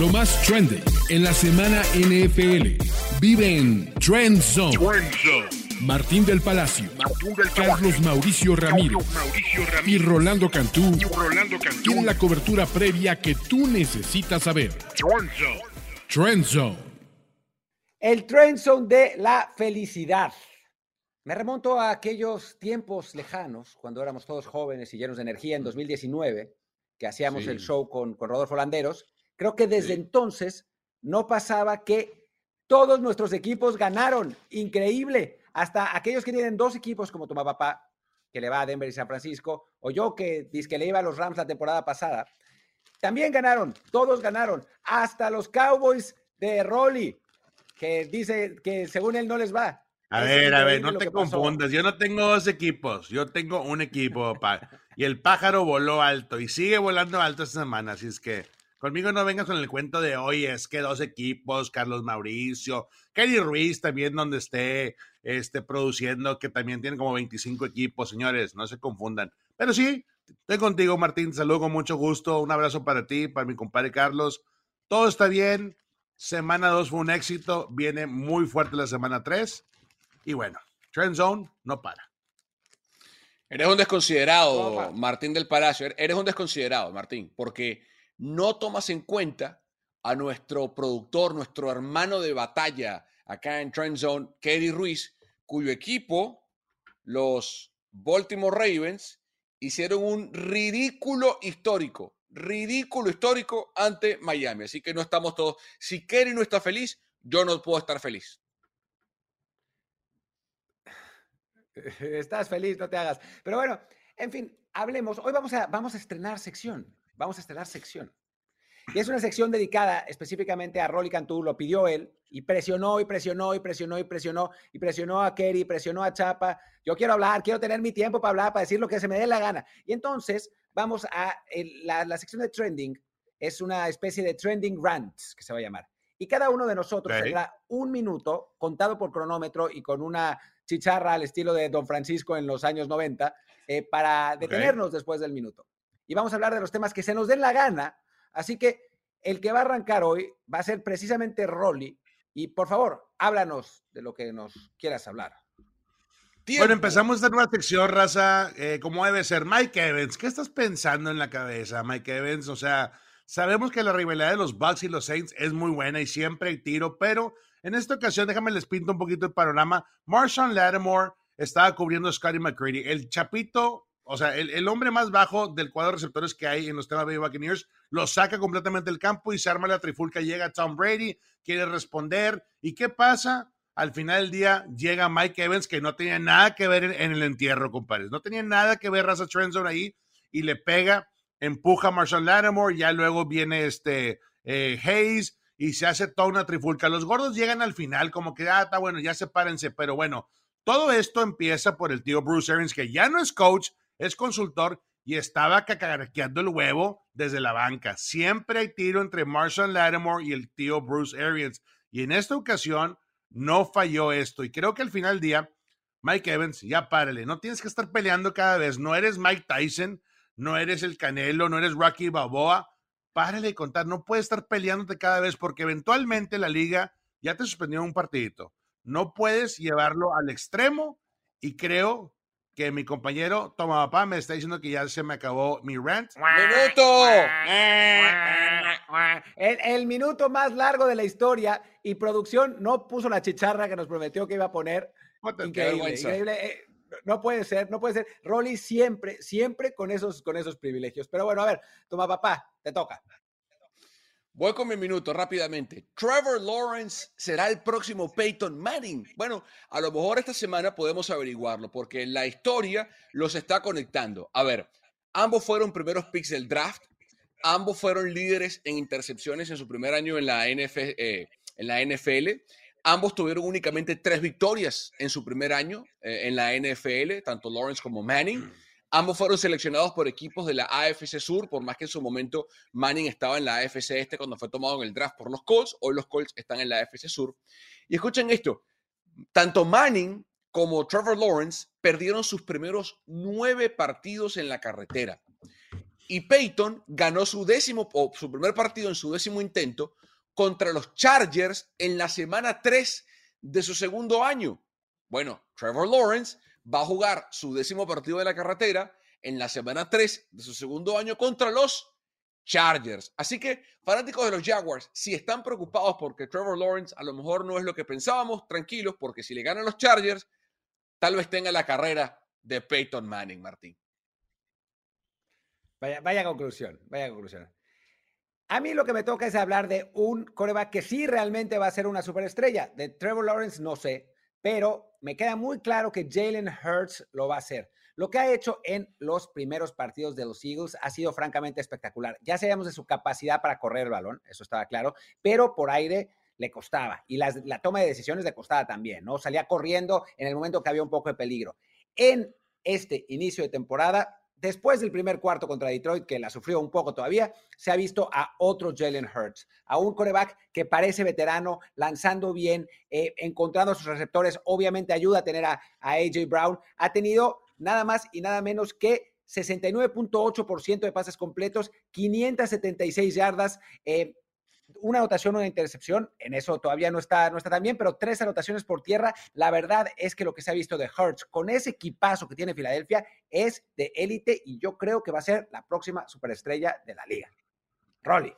Lo más trendy en la semana NFL. Vive en Trend Zone. Martín del Palacio, Carlos Mauricio Ramírez, y Rolando Cantú, tienen la cobertura previa que tú necesitas saber. Trend Zone. El Trend Zone de la felicidad. Me remonto a aquellos tiempos lejanos, cuando éramos todos jóvenes y llenos de energía en 2019, que hacíamos el show con, con Rodolfo Landeros. Creo que desde entonces no pasaba que todos nuestros equipos ganaron. Increíble hasta aquellos que tienen dos equipos como tu papá, que le va a Denver y San Francisco, o yo que dice que le iba a los Rams la temporada pasada, también ganaron, todos ganaron, hasta los Cowboys de Rolly, que dice que según él no les va. A ver, a ver, no te confundas. Yo no tengo dos equipos, yo tengo un equipo, papá. Y el pájaro voló alto y sigue volando alto esta semana, así es que Conmigo no vengas con el cuento de hoy, es que dos equipos, Carlos Mauricio, Kelly Ruiz también donde esté este, produciendo, que también tiene como 25 equipos, señores, no se confundan. Pero sí, estoy contigo, Martín, saludo con mucho gusto, un abrazo para ti, para mi compadre Carlos. Todo está bien, semana 2 fue un éxito, viene muy fuerte la semana 3 y bueno, Trend Zone no para. Eres un desconsiderado, Martín del Palacio, eres un desconsiderado, Martín, porque no tomas en cuenta a nuestro productor, nuestro hermano de batalla acá en Trend Zone, Kerry Ruiz, cuyo equipo, los Baltimore Ravens, hicieron un ridículo histórico, ridículo histórico ante Miami. Así que no estamos todos. Si Kerry no está feliz, yo no puedo estar feliz. Estás feliz, no te hagas. Pero bueno, en fin, hablemos. Hoy vamos a, vamos a estrenar sección vamos a estrenar sección. Y es una sección dedicada específicamente a Rolly Cantú, lo pidió él, y presionó y presionó y presionó y presionó y presionó a Kerry, presionó a Chapa. Yo quiero hablar, quiero tener mi tiempo para hablar, para decir lo que se me dé la gana. Y entonces vamos a la, sección de trending, es una especie de trending rants que se va a llamar. Y cada uno de nosotros tendrá un minuto contado por cronómetro y con una chicharra al estilo de Don Francisco en los años 90 eh, para detenernos después del minuto y vamos a hablar de los temas que se nos den la gana. Así que el que va a arrancar hoy va a ser precisamente Rolly. Y por favor, háblanos de lo que nos quieras hablar. Bueno, empezamos esta nueva sección, raza, eh, como debe ser. Mike Evans, ¿qué estás pensando en la cabeza, Mike Evans? O sea, sabemos que la rivalidad de los Bucks y los Saints es muy buena y siempre hay tiro, pero en esta ocasión, déjame les pinto un poquito el panorama. Marshawn Lattimore estaba cubriendo a Scotty McCready. El chapito o sea, el, hombre más bajo del cuadro de receptores que hay en los temas Bay Buccaneers lo saca completamente del campo y se arma la trifulca. Llega Tom Brady, quiere responder. ¿Y qué pasa? Al final del día llega Mike Evans, que no tenía nada que ver en, el entierro, compadres. No tenía nada que ver Raza Trendzone ahí y le pega, empuja a Marshall Lattimore. Ya luego viene este eh, Hayes y se hace toda una trifulca. Los gordos llegan al final, como que, ah, está bueno, ya sepárense. Pero bueno, todo esto empieza por el tío Bruce Arians, que ya no es coach es consultor y estaba cacarequeando el huevo desde la banca. Siempre hay tiro entre Marshall Lattimore y el tío Bruce Arians. Y en esta ocasión no falló esto. Y creo que al final del día, Mike Evans, ya párale. No tienes que estar peleando cada vez. No eres Mike Tyson, no eres el Canelo, no eres Rocky Balboa. Párale de contar. No puedes estar peleándote cada vez porque eventualmente la liga ya te suspendió un partidito. No puedes llevarlo al extremo y creo que mi compañero Toma Papá me está diciendo que ya se me acabó mi rant. ¡Minuto! El, minuto más largo de la historia y producción no puso la chicharra que nos prometió que iba a poner. Increíble, increíble. Eh, no puede ser, no puede ser. Rolly siempre, siempre con esos, con esos privilegios. Pero bueno, a ver, Toma Papá, te toca. Voy con mi minuto rápidamente. Trevor Lawrence será el próximo Peyton Manning. Bueno, a lo mejor esta semana podemos averiguarlo porque la historia los está conectando. A ver, ambos fueron primeros picks del draft. Ambos fueron líderes en intercepciones en su primer año en la, eh, NFL. Ambos tuvieron únicamente tres victorias en su primer año eh, en la NFL, tanto Lawrence como Manning. Ambos fueron seleccionados por equipos de la AFC Sur, por más que en su momento Manning estaba en la AFC Este cuando fue tomado en el draft por los Colts. Hoy los Colts están en la AFC Sur. Y escuchen esto, tanto Manning como Trevor Lawrence perdieron sus primeros nueve partidos en la carretera. Y Peyton ganó su décimo, o su primer partido en su décimo intento contra los Chargers en la semana 3 de su segundo año. Bueno, Trevor Lawrence va a jugar su décimo partido de la carretera en la semana 3 de su segundo año contra los Chargers. Así que, fanáticos de los Jaguars, si están preocupados porque Trevor Lawrence a lo mejor no es lo que pensábamos, tranquilos, porque si le ganan los Chargers, tal vez tenga la carrera de Peyton Manning, Martín. Vaya, conclusión, vaya conclusión. A mí lo que me toca es hablar de un coreback que sí realmente va a ser una superestrella. De Trevor Lawrence no sé, pero me queda muy claro que Jalen Hurts lo va a hacer. Lo que ha hecho en los primeros partidos de los Eagles ha sido francamente espectacular. Ya sabíamos de su capacidad para correr el balón, eso estaba claro, pero por aire le costaba y la, la toma de decisiones le costaba también, ¿no? Salía corriendo en el momento que había un poco de peligro. En este inicio de temporada, después del primer cuarto contra Detroit, que la sufrió un poco todavía, se ha visto a otro Jalen Hurts, a un coreback que parece veterano, lanzando bien, eh, encontrando sus receptores. Obviamente ayuda a tener a, AJ Brown. Ha tenido nada más y nada menos que 69.8% de pases completos, 576 yardas, eh, una anotación, una intercepción, en eso todavía no está, no está tan bien, pero tres anotaciones por tierra. La verdad es que lo que se ha visto de Hertz con ese equipazo que tiene Filadelfia es de élite y yo creo que va a ser la próxima superestrella de la liga. Rolly.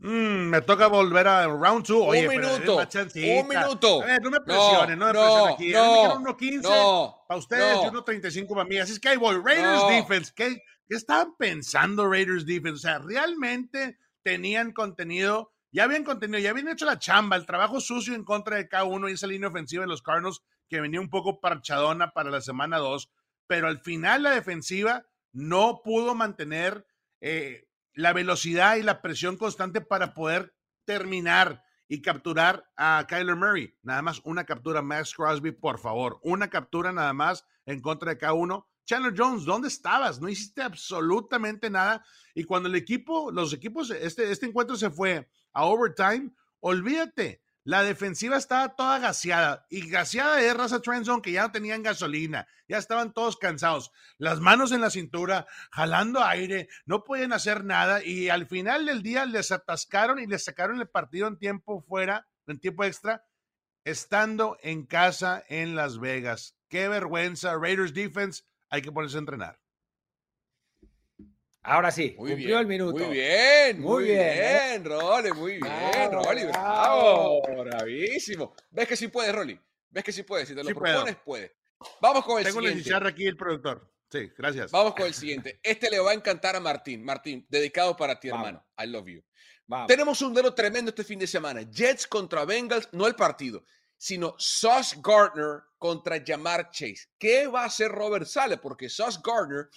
Mm, me toca volver a round two. un minuto. Un minuto. A ver, no me presionen, no, me presionen aquí. No, me 1.15 para ustedes y 1.35 para mí. Así es que ahí voy. Raiders Defense. ¿Qué, ¿Qué estaban pensando Raiders Defense? O sea, realmente tenían contenido, ya habían contenido, ya habían hecho la chamba, el trabajo sucio en contra de cada uno y esa línea ofensiva de los Cardinals que venía un poco parchadona para la semana 2, pero al final la defensiva no pudo mantener eh, la velocidad y la presión constante para poder terminar y capturar a Kyler Murray. Nada más una captura, Max Crosby, por favor. Una captura nada más en contra de cada uno. Chandler Jones, ¿dónde estabas? No hiciste absolutamente nada. Y cuando el equipo, los equipos, este, este encuentro se fue a overtime, olvídate, la defensiva estaba toda gaseada. Y gaseada de raza Trendzone que ya no tenían gasolina. Ya estaban todos cansados. Las manos en la cintura, jalando aire, no podían hacer nada. Y al final del día les atascaron y les sacaron el partido en tiempo fuera, en tiempo extra, estando en casa en Las Vegas. Qué vergüenza. Raiders Defense, hay que ponerse a entrenar. Ahora sí, muy cumplió el minuto. Muy bien, muy, bien, ¿eh? Rolly, muy bien, Rolly, bravo, bravísimo. ¿Ves que sí puedes, Rolly? ¿Ves que sí puedes? Si te lo propones, puedes. Vamos con el Tengo siguiente. Tengo la aquí el productor. Sí, gracias. Vamos con el siguiente. Este le va a encantar a Martín. Martín, dedicado para ti, hermano. I love you. Tenemos un duelo tremendo este fin de semana. Jets contra Bengals, no el partido, sino Sauce Gardner contra Jamar Chase. ¿Qué va a hacer Robert Sale? Porque Sauce Gardner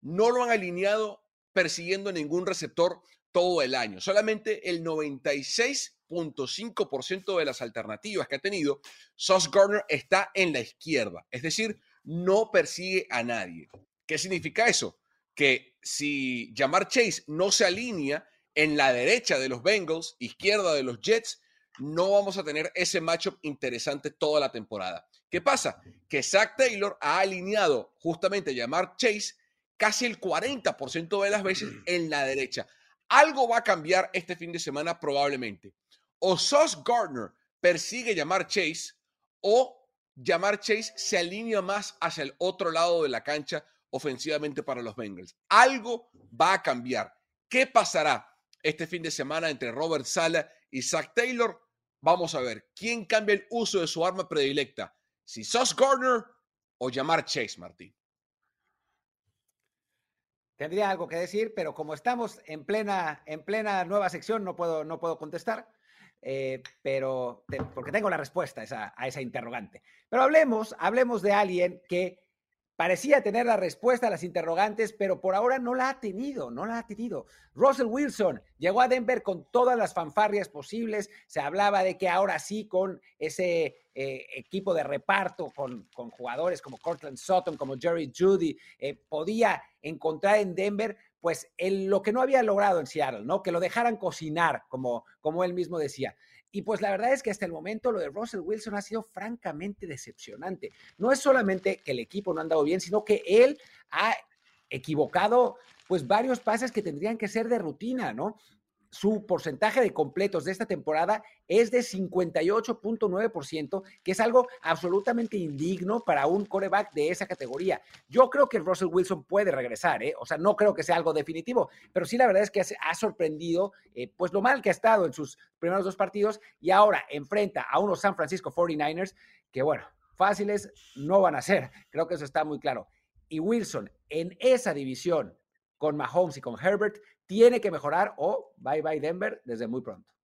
no lo han alineado persiguiendo ningún receptor todo el año. Solamente el 96.5% de las alternativas que ha tenido, Sauce Gardner está en la izquierda, es decir, no persigue a nadie. ¿Qué significa eso? Que si Jamar Chase no se alinea en la derecha de los Bengals, izquierda de los Jets, no vamos a tener ese matchup interesante toda la temporada. ¿Qué pasa? Que Zach Taylor ha alineado justamente a Jamar Chase casi el 40% de las veces en la derecha. Algo va a cambiar este fin de semana probablemente. O Sauce Gardner persigue llamar Chase o llamar Chase se alinea más hacia el otro lado de la cancha ofensivamente para los Bengals. Algo va a cambiar. ¿Qué pasará este fin de semana entre Robert Sala y Zach Taylor? Vamos a ver quién cambia el uso de su arma predilecta. Si Sauce Gardner o llamar Chase, Martín tendría algo que decir, pero como estamos en plena, en plena nueva sección, no puedo, no puedo contestar, eh, pero porque tengo la respuesta a esa, a esa interrogante. Pero hablemos, hablemos de alguien que parecía tener la respuesta a las interrogantes, pero por ahora no la ha tenido, no la ha tenido. Russell Wilson llegó a Denver con todas las fanfarrias posibles, se hablaba de que ahora sí con ese eh, equipo de reparto, con, con, jugadores como Cortland Sutton, como Jerry Judy, eh, podía encontrar en Denver pues lo que no había logrado en Seattle, ¿no? Que lo dejaran cocinar, como, como él mismo decía. Y pues la verdad es que hasta el momento lo de Russell Wilson ha sido francamente decepcionante. No es solamente que el equipo no ha andado bien, sino que él ha equivocado pues varios pases que tendrían que ser de rutina, ¿no? Su porcentaje de completos de esta temporada es de 58.9%, que es algo absolutamente indigno para un coreback de esa categoría. Yo creo que Russell Wilson puede regresar, ¿eh? o sea, no creo que sea algo definitivo, pero sí la verdad es que ha sorprendido eh, pues lo mal que ha estado en sus primeros dos partidos y ahora enfrenta a unos San Francisco 49ers que, bueno, fáciles no van a ser, creo que eso está muy claro. Y Wilson en esa división con Mahomes y con Herbert, tiene que mejorar o bye bye Denver desde muy pronto.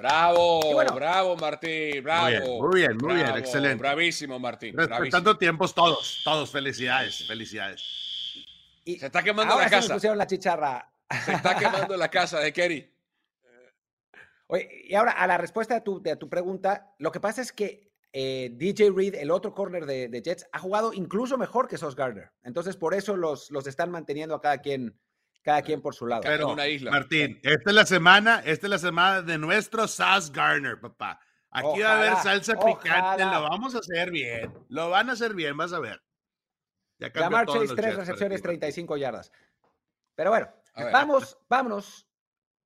Bravo, bravo Martín, bravo. Muy bien, muy bien, excelente. Bravísimo Martín. Tanto tiempos todos, todos, felicidades, felicidades. Y se está quemando la casa. pusieron la chicharra. Se está quemando la casa de Kerry. Oye, y ahora a la respuesta de tu, de tu pregunta, lo que pasa es que eh, DJ Reed, el otro corner de, Jets, ha jugado incluso mejor que Sos Gardner. Entonces, por eso los, los están manteniendo a cada quien, cada quien por su lado. Pero, una isla. Martín, esta es la semana, esta es la semana de nuestro Sauce Gardner, papá. Aquí va a haber salsa picante, lo vamos a hacer bien. Lo van a hacer bien, vas a ver. Ya Lamar Chase, tres recepciones, 35 yardas. Pero bueno, vamos, vámonos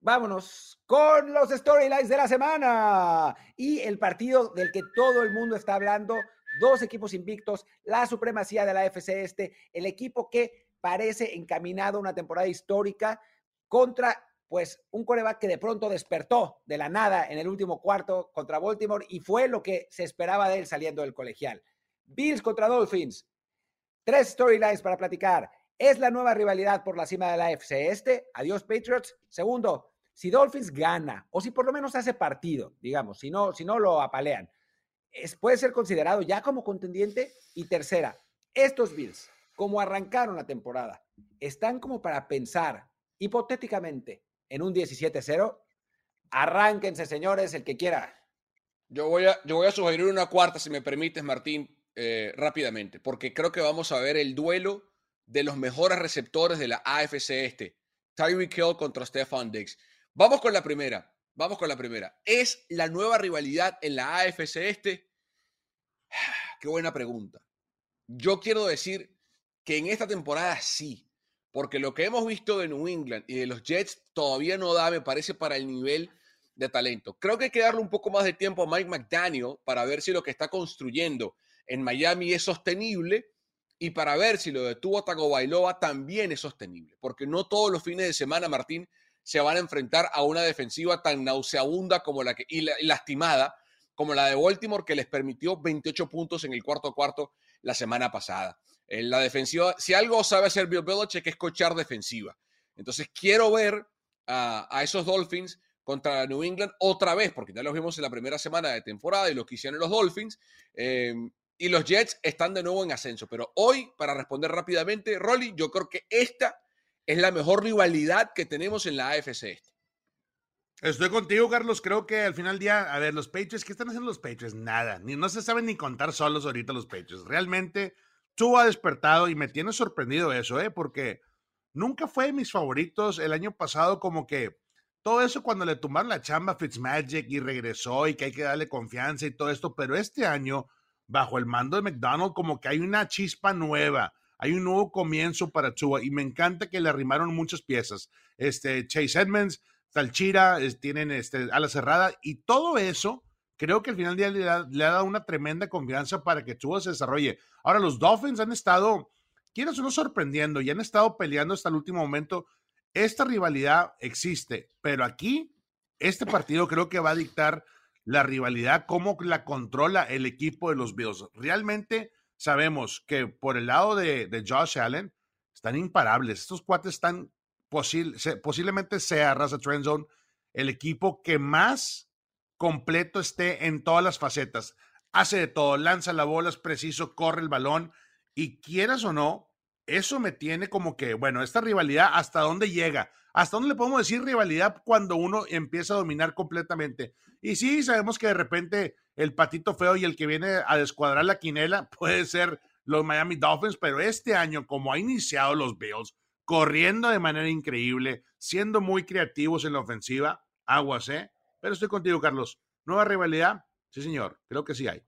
Vámonos con los storylines de la semana y el partido del que todo el mundo está hablando. Dos equipos invictos, la supremacía de la FC Este, el equipo que parece encaminado a una temporada histórica contra pues un coreback que de pronto despertó de la nada en el último cuarto contra Baltimore y fue lo que se esperaba de él saliendo del colegial. Bills contra Dolphins. Tres storylines para platicar. ¿Es la nueva rivalidad por la cima de la FC Este? Adiós Patriots. Segundo, si Dolphins gana, o si por lo menos hace partido, digamos, si no, si no lo apalean, es, puede ser considerado ya como contendiente. Y tercera, estos Bills, como arrancaron la temporada, están como para pensar hipotéticamente en un 17-0. Arránquense, señores, el que quiera. Yo voy a, yo voy a sugerir una cuarta, si me permites, Martín, eh, rápidamente, porque creo que vamos a ver el duelo de los mejores receptores de la AFC este. Tyreek Hill contra Stefan Diggs. Vamos con la primera. Vamos con la primera. ¿Es la nueva rivalidad en la AFC este? Qué buena pregunta. Yo quiero decir que en esta temporada sí, porque lo que hemos visto de New England y de los Jets todavía no da, me parece, para el nivel de talento. Creo que hay que darle un poco más de tiempo a Mike McDaniel para ver si lo que está construyendo en Miami es sostenible y para ver si lo de Tua Tagovailoa también es sostenible, porque no todos los fines de semana, Martín, se van a enfrentar a una defensiva tan nauseabunda como la que, y, lastimada como la de Baltimore, que les permitió 28 puntos en el cuarto cuarto la semana pasada. En la defensiva, si algo sabe hacer Bill Belichick es cochar defensiva. Entonces quiero ver a, esos Dolphins contra New England otra vez, porque ya los vimos en la primera semana de temporada y lo que hicieron los Dolphins. Em, y los Jets están de nuevo en ascenso. Pero hoy, para responder rápidamente, Rolly, yo creo que esta es la mejor rivalidad que tenemos en la AFC. Estoy contigo, Carlos. Creo que al final del día, a ver, los Patriots, ¿qué están haciendo los Patriots? Nada. Ni, no se saben ni contar solos ahorita los Patriots. Realmente, tú ha despertado y me tiene sorprendido eso, ¿eh? Porque nunca fue de mis favoritos el año pasado, como que todo eso cuando le tumbaron la chamba a Fitzmagic y regresó y que hay que darle confianza y todo esto, pero este año, bajo el mando de McDonald, como que hay una chispa nueva hay un nuevo comienzo para Tua y me encanta que le arrimaron muchas piezas. Este, Chase Edmonds, Talchira, tienen este, ala cerrada y todo eso creo que al final del día le, ha dado una tremenda confianza para que Tua se desarrolle. Ahora, los Dolphins han estado, quieres no sorprendiendo y han estado peleando hasta el último momento. Esta rivalidad existe, pero aquí, este partido creo que va a dictar la rivalidad, cómo la controla el equipo de los Bills. Realmente sabemos que por el lado de, Josh Allen están imparables. Estos cuates están posiblemente sea Raza Trend Zone el equipo que más completo esté en todas las facetas. Hace de todo, lanza la bola, es preciso, corre el balón y quieras o no, eso me tiene como que, bueno, esta rivalidad, ¿hasta dónde llega? ¿Hasta dónde le podemos decir rivalidad cuando uno empieza a dominar completamente? Y sí, sabemos que de repente el patito feo y el que viene a descuadrar la quinela puede ser los Miami Dolphins, pero este año, como ha iniciado los Bills, corriendo de manera increíble, siendo muy creativos en la ofensiva, aguas, ¿eh? Pero estoy contigo, Carlos. ¿Nueva rivalidad? Sí, señor, creo que sí hay.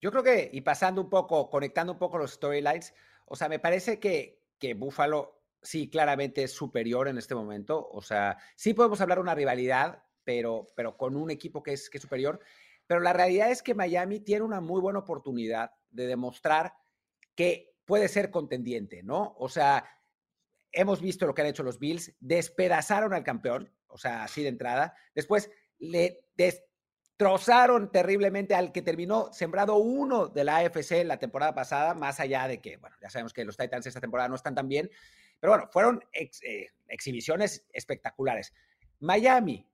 Yo creo que, y pasando un poco, conectando un poco los storylines, o sea, me parece que, que Buffalo sí claramente es superior en este momento. O sea, sí podemos hablar de una rivalidad, pero, pero con un equipo que es, que es superior. Pero la realidad es que Miami tiene una muy buena oportunidad de demostrar que puede ser contendiente, ¿no? O sea, hemos visto lo que han hecho los Bills, despedazaron al campeón, o sea, así de entrada. Después le destrozaron terriblemente al que terminó sembrado uno de la AFC la temporada pasada, más allá de que, bueno, ya sabemos que los Titans esta temporada no están tan bien, pero bueno, fueron eh, exhibiciones espectaculares. Miami,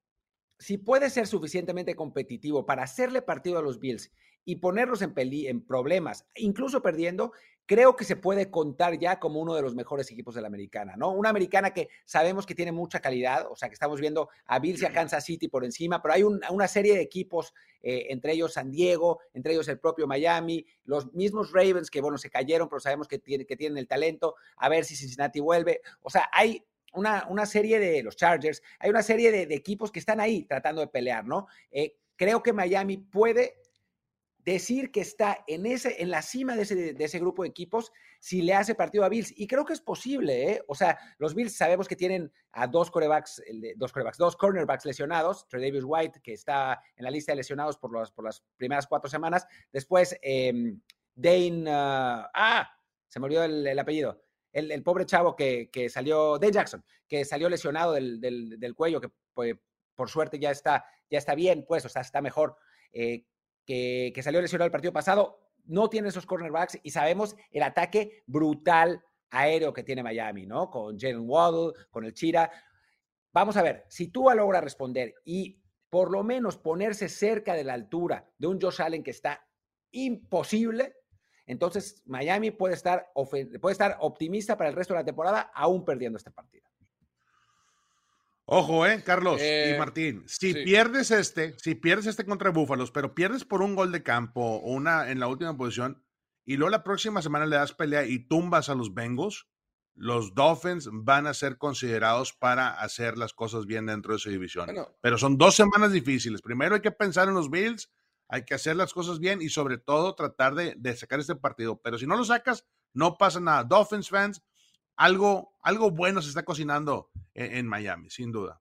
si puede ser suficientemente competitivo para hacerle partido a los Bills y ponerlos en, en problemas, incluso perdiendo, creo que se puede contar ya como uno de los mejores equipos de la americana, ¿no? Una americana que sabemos que tiene mucha calidad, o sea, que estamos viendo a Bills y a Kansas City por encima, pero hay una serie de equipos, eh, entre ellos San Diego, entre ellos el propio Miami, los mismos Ravens que, bueno, se cayeron, pero sabemos que, tiene, que tienen el talento, a ver si Cincinnati vuelve, o sea, hay una, una serie de los Chargers, hay una serie de, equipos que están ahí tratando de pelear, ¿no? Eh, creo que Miami puede decir que está en, ese, en la cima de ese, grupo de equipos si le hace partido a Bills. Y creo que es posible, ¿eh? O sea, los Bills sabemos que tienen a dos corebacks, dos cornerbacks lesionados, Trey Davis White, que está en la lista de lesionados por, los, por las primeras cuatro semanas. Después, em, Dane, ah, ah, se me olvidó el, apellido. El, pobre chavo que, salió, Dane Jackson, que salió lesionado del, cuello, que pues, por suerte ya está, ya está bien, pues, o sea, está mejor. Eh, que, salió lesionado el partido pasado, no tiene esos cornerbacks y sabemos el ataque brutal aéreo que tiene Miami, ¿no? Con Jalen Waddle, con el Chira. Vamos a ver, si tú logra responder y por lo menos ponerse cerca de la altura de un Josh Allen que está imposible, entonces Miami puede estar, puede estar optimista para el resto de la temporada, aún perdiendo este partido. Ojo, eh, Carlos y eh, Martín. Si pierdes este, si pierdes este contra Búfalos, pero pierdes por un gol de campo o una en la última posición, y luego la próxima semana le das pelea y tumbas a los Bengals, los Dolphins van a ser considerados para hacer las cosas bien dentro de su división. pero son dos semanas difíciles. Primero hay que pensar en los Bills, hay que hacer las cosas bien y sobre todo tratar de, sacar este partido. Pero si no lo sacas, no pasa nada. Dolphins fans, algo, algo bueno se está cocinando en, Miami, sin duda.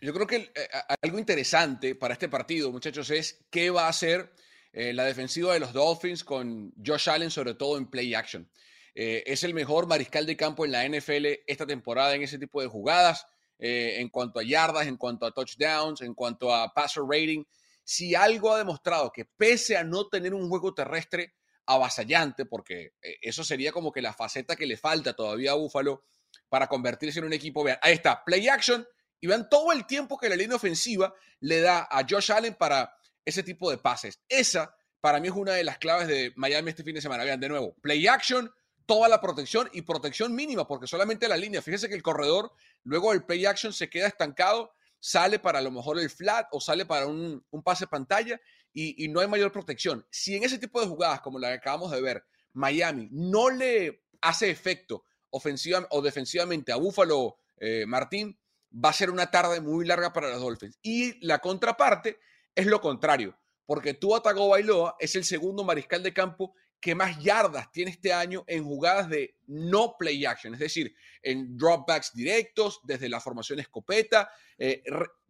Yo creo que eh, algo interesante para este partido, muchachos, es qué va a hacer eh, la defensiva de los Dolphins con Josh Allen, sobre todo en play action. Eh, es el mejor mariscal de campo en la NFL esta temporada en ese tipo de jugadas, en cuanto a yardas, en cuanto a touchdowns, en cuanto a passer rating. Si algo ha demostrado que pese a no tener un juego terrestre, avasallante, porque eh, eso sería como que la faceta que le falta todavía a Búfalo para convertirse en un equipo. Vean, ahí está, play action, y vean todo el tiempo que la línea ofensiva le da a Josh Allen para ese tipo de pases. Esa, para mí, es una de las claves de Miami este fin de semana. Vean, de nuevo, play action, toda la protección y protección mínima, porque solamente la línea. Fíjense que el corredor, luego del play action, se queda estancado, sale para a lo mejor el flat o sale para un, un pase pantalla y, no hay mayor protección. Si en ese tipo de jugadas, como la que acabamos de ver, Miami no le hace efecto ofensiva o defensivamente a Búfalo eh, Martín, va a ser una tarde muy larga para los Dolphins. Y la contraparte es lo contrario, porque Tua Tagovailoa es el segundo mariscal de campo que más yardas tiene este año en jugadas de no play action, es decir, en dropbacks directos, desde la formación escopeta, eh,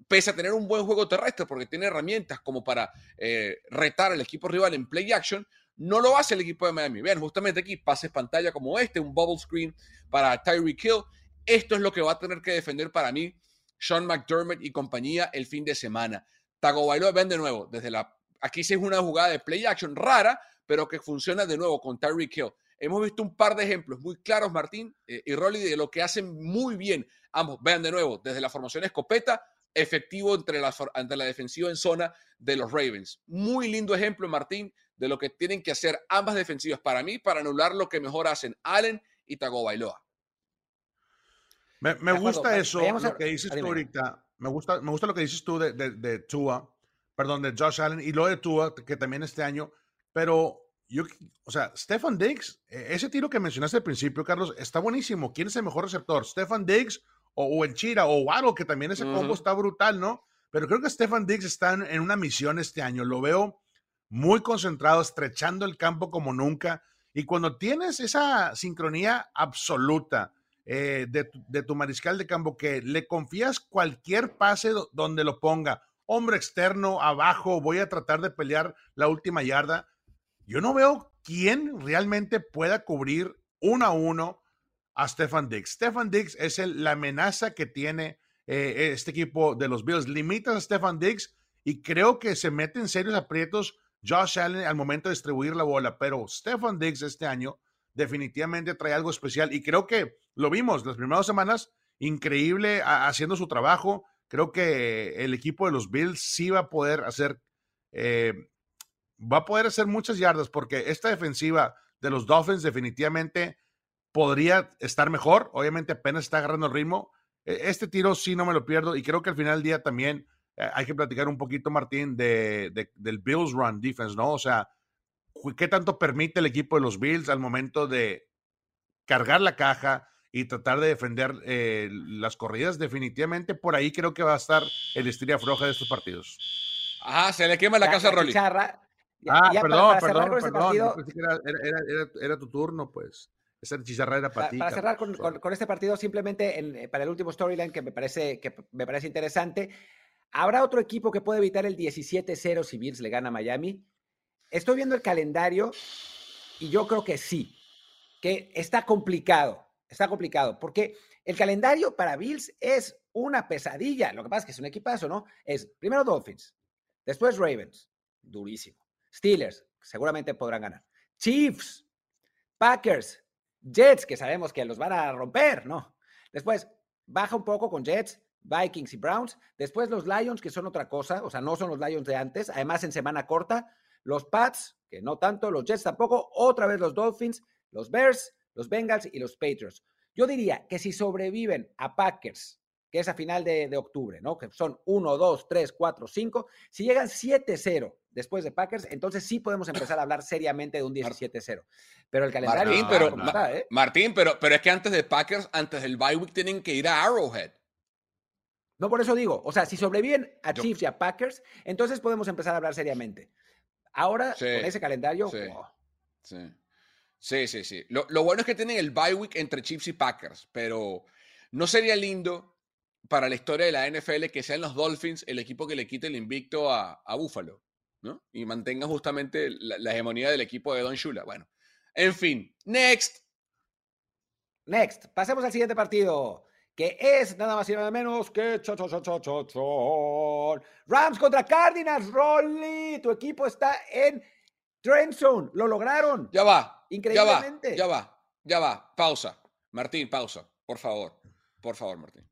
pese a tener un buen juego terrestre, porque tiene herramientas como para eh, retar al equipo rival en play action, no lo hace el equipo de Miami. Vean, justamente aquí, pases pantalla como este, un bubble screen para Tyreek Hill. Esto es lo que va a tener que defender para mí Sean McDermott y compañía el fin de semana. Tagovailoa, ven de nuevo, desde la... Aquí sí es una jugada de play action rara, pero que funciona de nuevo con Tyreek Hill. Hemos visto un par de ejemplos muy claros, Martín eh, y Rolly, de lo que hacen muy bien ambos. Vean de nuevo, desde la formación escopeta, efectivo entre la, ante la defensiva en zona de los Ravens. Muy lindo ejemplo, Martín, de lo que tienen que hacer ambas defensivas para mí, para anular lo que mejor hacen Allen y Tagovailoa. Me, me gusta eso, lo que dices tú ahorita. Me gusta, me gusta lo que dices tú de, de, de Tua, perdón, de Josh Allen y lo de Tua, que también este año pero yo, o sea, Stefan Diggs, e, ese tiro que mencionaste al principio, Carlos, está buenísimo. ¿Quién es el mejor receptor? ¿Stefan Diggs o, el Chira o Waddle, que también ese combo está brutal, ¿no? Pero creo que Stefan Diggs está en, una misión este año. Lo veo muy concentrado, estrechando el campo como nunca. Y cuando tienes esa sincronía absoluta eh, de, tu mariscal de campo, que le confías cualquier pase donde lo ponga, hombre externo, abajo, voy a tratar de pelear la última yarda, yo no veo quién realmente pueda cubrir uno a uno a Stefan Diggs. Stefan Diggs es la amenaza que tiene eh, este equipo de los Bills. Limitas a Stefan Diggs y creo que se mete en serios aprietos Josh Allen al momento de distribuir la bola, pero Stefan Diggs este año definitivamente trae algo especial y creo que lo vimos las primeras semanas, increíble haciendo su trabajo. Creo que el equipo de los Bills sí va a poder hacer, eh, va a poder hacer muchas yardas porque esta defensiva de los Dolphins definitivamente podría estar mejor. Obviamente apenas está agarrando el ritmo. E, este tiro sí no me lo pierdo y creo que al final del día también eh, hay que platicar un poquito, Martín, de, del Bills Run Defense, ¿no? O sea, ¿qué tanto permite el equipo de los Bills al momento de cargar la caja y tratar de defender eh, las corridas? Definitivamente por ahí creo que va a estar el estrella floja de estos partidos. Ajá, se le quema la, casa a Rolly. Ah, perdón, perdón, perdón. era, tu turno, pues. Esa chicharra era para, ti. Para cerrar con, con, este partido, simplemente en, para el último storyline que me parece, que me parece interesante, ¿Habrá otro equipo que pueda evitar el 17-0 si Bills le gana a Miami? Estoy viendo el calendario y yo creo que sí, que está complicado, está complicado, porque el calendario para Bills es una pesadilla. Lo que pasa es que es un equipazo, ¿no? Es primero Dolphins, después Ravens, durísimo. Steelers, seguramente podrán ganar. Chiefs, Packers, Jets, que sabemos que los van a romper, ¿no? Después baja un poco con Jets, Vikings y Browns. Después los Lions, que son otra cosa, o sea, no son los Lions de antes. Además, en semana corta, los Pats, que no tanto, los Jets tampoco. Otra vez los Dolphins, los Bears, los Bengals y los Patriots. Yo diría que si sobreviven a Packers, que es a final de, octubre, ¿no? Que son 1, 2, 3, 4, 5. Si llegan 7-0 después de Packers, entonces sí podemos empezar a hablar seriamente de un 17-0. Pero el calendario. Martín, pero, ¿eh? Martín pero, pero es que antes de Packers, antes del bye week, tienen que ir a Arrowhead. No por eso digo, o sea, si sobreviven a Chiefs y a Packers, entonces podemos empezar a hablar seriamente. Ahora, con ese calendario. Sí, sí, sí. sí, Lo, bueno es que tienen el bye week entre Chiefs y Packers, pero no sería lindo para la historia de la NFL que sean los Dolphins el equipo que le quite el invicto a, a Buffalo, ¿no? Y mantenga justamente la, la, hegemonía del equipo de Don Shula. Bueno, en fin, next. Next, pasemos al siguiente partido que es nada más y nada menos que Rams contra Cardinals. Rolly, tu equipo está en Trend Zone. Lo lograron. Ya va. Increíblemente. Ya va, ya va, Pausa. Martín, pausa. Por favor. Por favor, Martín.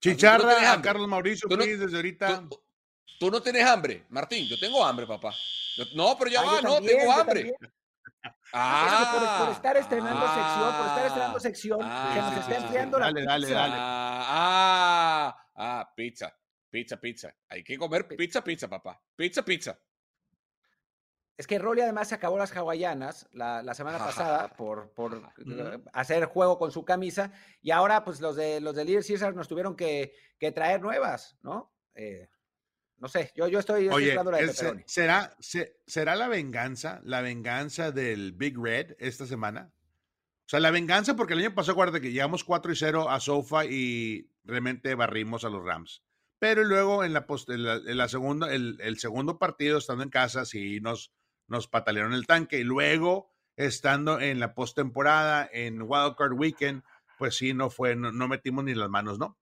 Chicharra a Carlos Mauricio, ¿Tú desde ahorita. Tú, no tienes hambre, Martín. Yo tengo hambre, papá. no, pero ya va, no, tengo hambre. Ah, por, estar estrenando sección, por estar estrenando ah, sección, ah, que nos está enfriando la dale, Dale, dale, Ah, ah, pizza, pizza, pizza. Hay que comer pizza, pizza, papá. Pizza, pizza. Es que Rolly además se acabó las hawaianas la, la semana pasada por, por hacer juego con su camisa y ahora pues los de los de Little Caesar nos tuvieron que, que traer nuevas, ¿no? Eh, no sé, yo, yo estoy, Oye, la ¿será, ¿Será la venganza, la venganza del Big Red esta semana? O sea, la venganza, porque el año pasado, acuérdate que llegamos 4 y 0 a Sofa y realmente barrimos a los Rams. Pero luego en la, en la, segunda, el, el, segundo partido, estando en casa, sí nos, nos patalearon el tanque. Y luego, estando en la postemporada, en Wildcard Weekend, pues sí, no fue, no metimos ni las manos, ¿no?